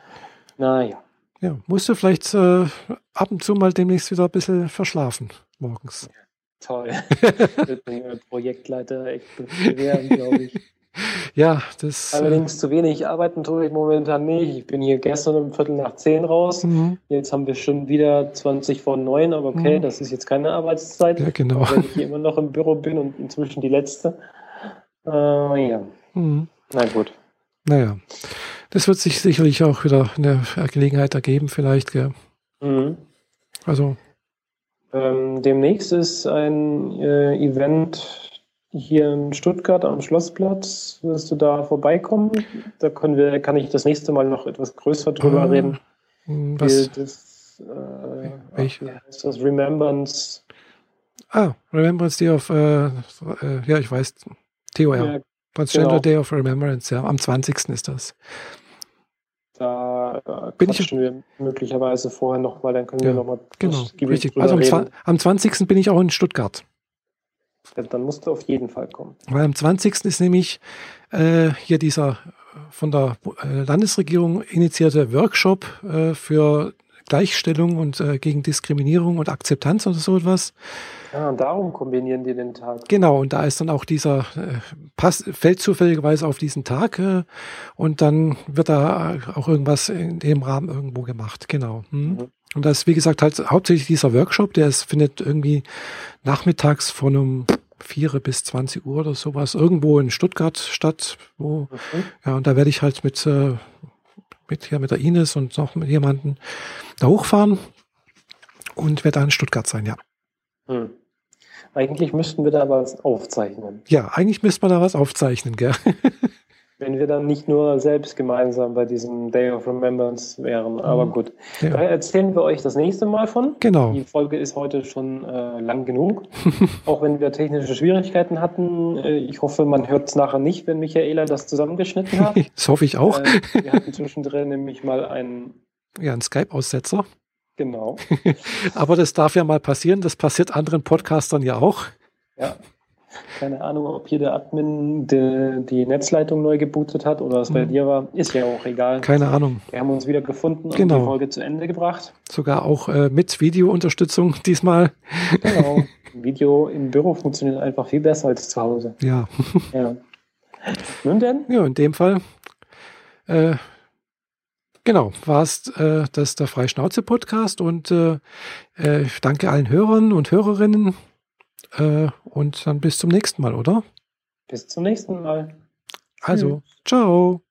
B: Naja.
A: Ja, musst du vielleicht äh, ab und zu mal demnächst wieder ein bisschen verschlafen morgens. Ja,
B: toll. <laughs> wird mir Projektleiter echt bewerben, glaube ich.
A: Ja, das.
B: Allerdings äh, zu wenig arbeiten tue ich momentan nicht. Ich bin hier gestern um Viertel nach zehn raus. Mhm. Jetzt haben wir schon wieder 20 vor neun, aber okay, mhm. das ist jetzt keine Arbeitszeit.
A: Ja, genau.
B: Wenn ich hier immer noch im Büro bin und inzwischen die letzte. Äh, ja. Mhm. Na gut.
A: Naja. Das wird sich sicherlich auch wieder eine Gelegenheit ergeben, vielleicht, gell? Mhm. Also.
B: Ähm, demnächst ist ein äh, Event hier in Stuttgart am Schlossplatz. Wirst du da vorbeikommen? Da können wir, kann ich das nächste Mal noch etwas größer drüber ah, reden.
A: Was?
B: Das, äh, Welch? Wie heißt das? Remembrance.
A: Ah, Remembrance Day of, äh, äh, ja, ich weiß, TOR. Ja, Transgender genau. Day of Remembrance, ja. Am 20. ist das.
B: Da äh, bin ich wir möglicherweise vorher noch, weil dann können ja, wir nochmal.
A: Genau, richtig. Also am, am 20. bin ich auch in Stuttgart.
B: Dann musst du auf jeden Fall kommen.
A: Weil am 20. ist nämlich äh, hier dieser von der äh, Landesregierung initiierte Workshop äh, für Gleichstellung und äh, gegen Diskriminierung und Akzeptanz oder so etwas.
B: Ja, und darum kombinieren die den Tag.
A: Genau, und da ist dann auch dieser, äh, Pass, fällt zufälligerweise auf diesen Tag äh, und dann wird da auch irgendwas in dem Rahmen irgendwo gemacht. Genau. Hm. Mhm. Und das ist, wie gesagt, halt hauptsächlich dieser Workshop, der ist, findet irgendwie nachmittags von um 4 bis 20 Uhr oder sowas irgendwo in Stuttgart statt. Wo, mhm. Ja, und da werde ich halt mit, äh, mit, hier mit der Ines und noch mit jemandem da hochfahren und werde da in Stuttgart sein, ja.
B: Mhm. Eigentlich müssten wir da was aufzeichnen.
A: Ja, eigentlich müsste man da was aufzeichnen, gell? <laughs>
B: Wenn wir dann nicht nur selbst gemeinsam bei diesem Day of Remembrance wären. Aber mhm. gut, ja. da erzählen wir euch das nächste Mal von.
A: Genau.
B: Die Folge ist heute schon äh, lang genug. <laughs> Auch wenn wir technische Schwierigkeiten hatten. Äh, ich hoffe, man hört es nachher nicht, wenn Michaela das zusammengeschnitten hat. <laughs>
A: das hoffe ich auch.
B: Äh, wir hatten zwischendrin nämlich mal einen...
A: Ja, einen Skype-Aussetzer.
B: Genau. <laughs>
A: Aber das darf ja mal passieren. Das passiert anderen Podcastern ja auch.
B: Ja. Keine Ahnung, ob hier der Admin die, die Netzleitung neu gebootet hat oder was bei mhm. dir war. Ist ja auch egal.
A: Keine Ahnung.
B: Wir haben uns wieder gefunden
A: genau.
B: und die Folge zu Ende gebracht.
A: Sogar auch äh, mit Videounterstützung <laughs> diesmal.
B: Genau. <laughs> Video im Büro funktioniert einfach viel besser als zu Hause.
A: Ja.
B: ja. Nun denn?
A: Ja, in dem Fall. Äh, genau, war es äh, das der Freischnauze-Podcast und äh, äh, ich danke allen Hörern und Hörerinnen äh, und dann bis zum nächsten Mal, oder?
B: Bis zum nächsten Mal.
A: Also, ciao.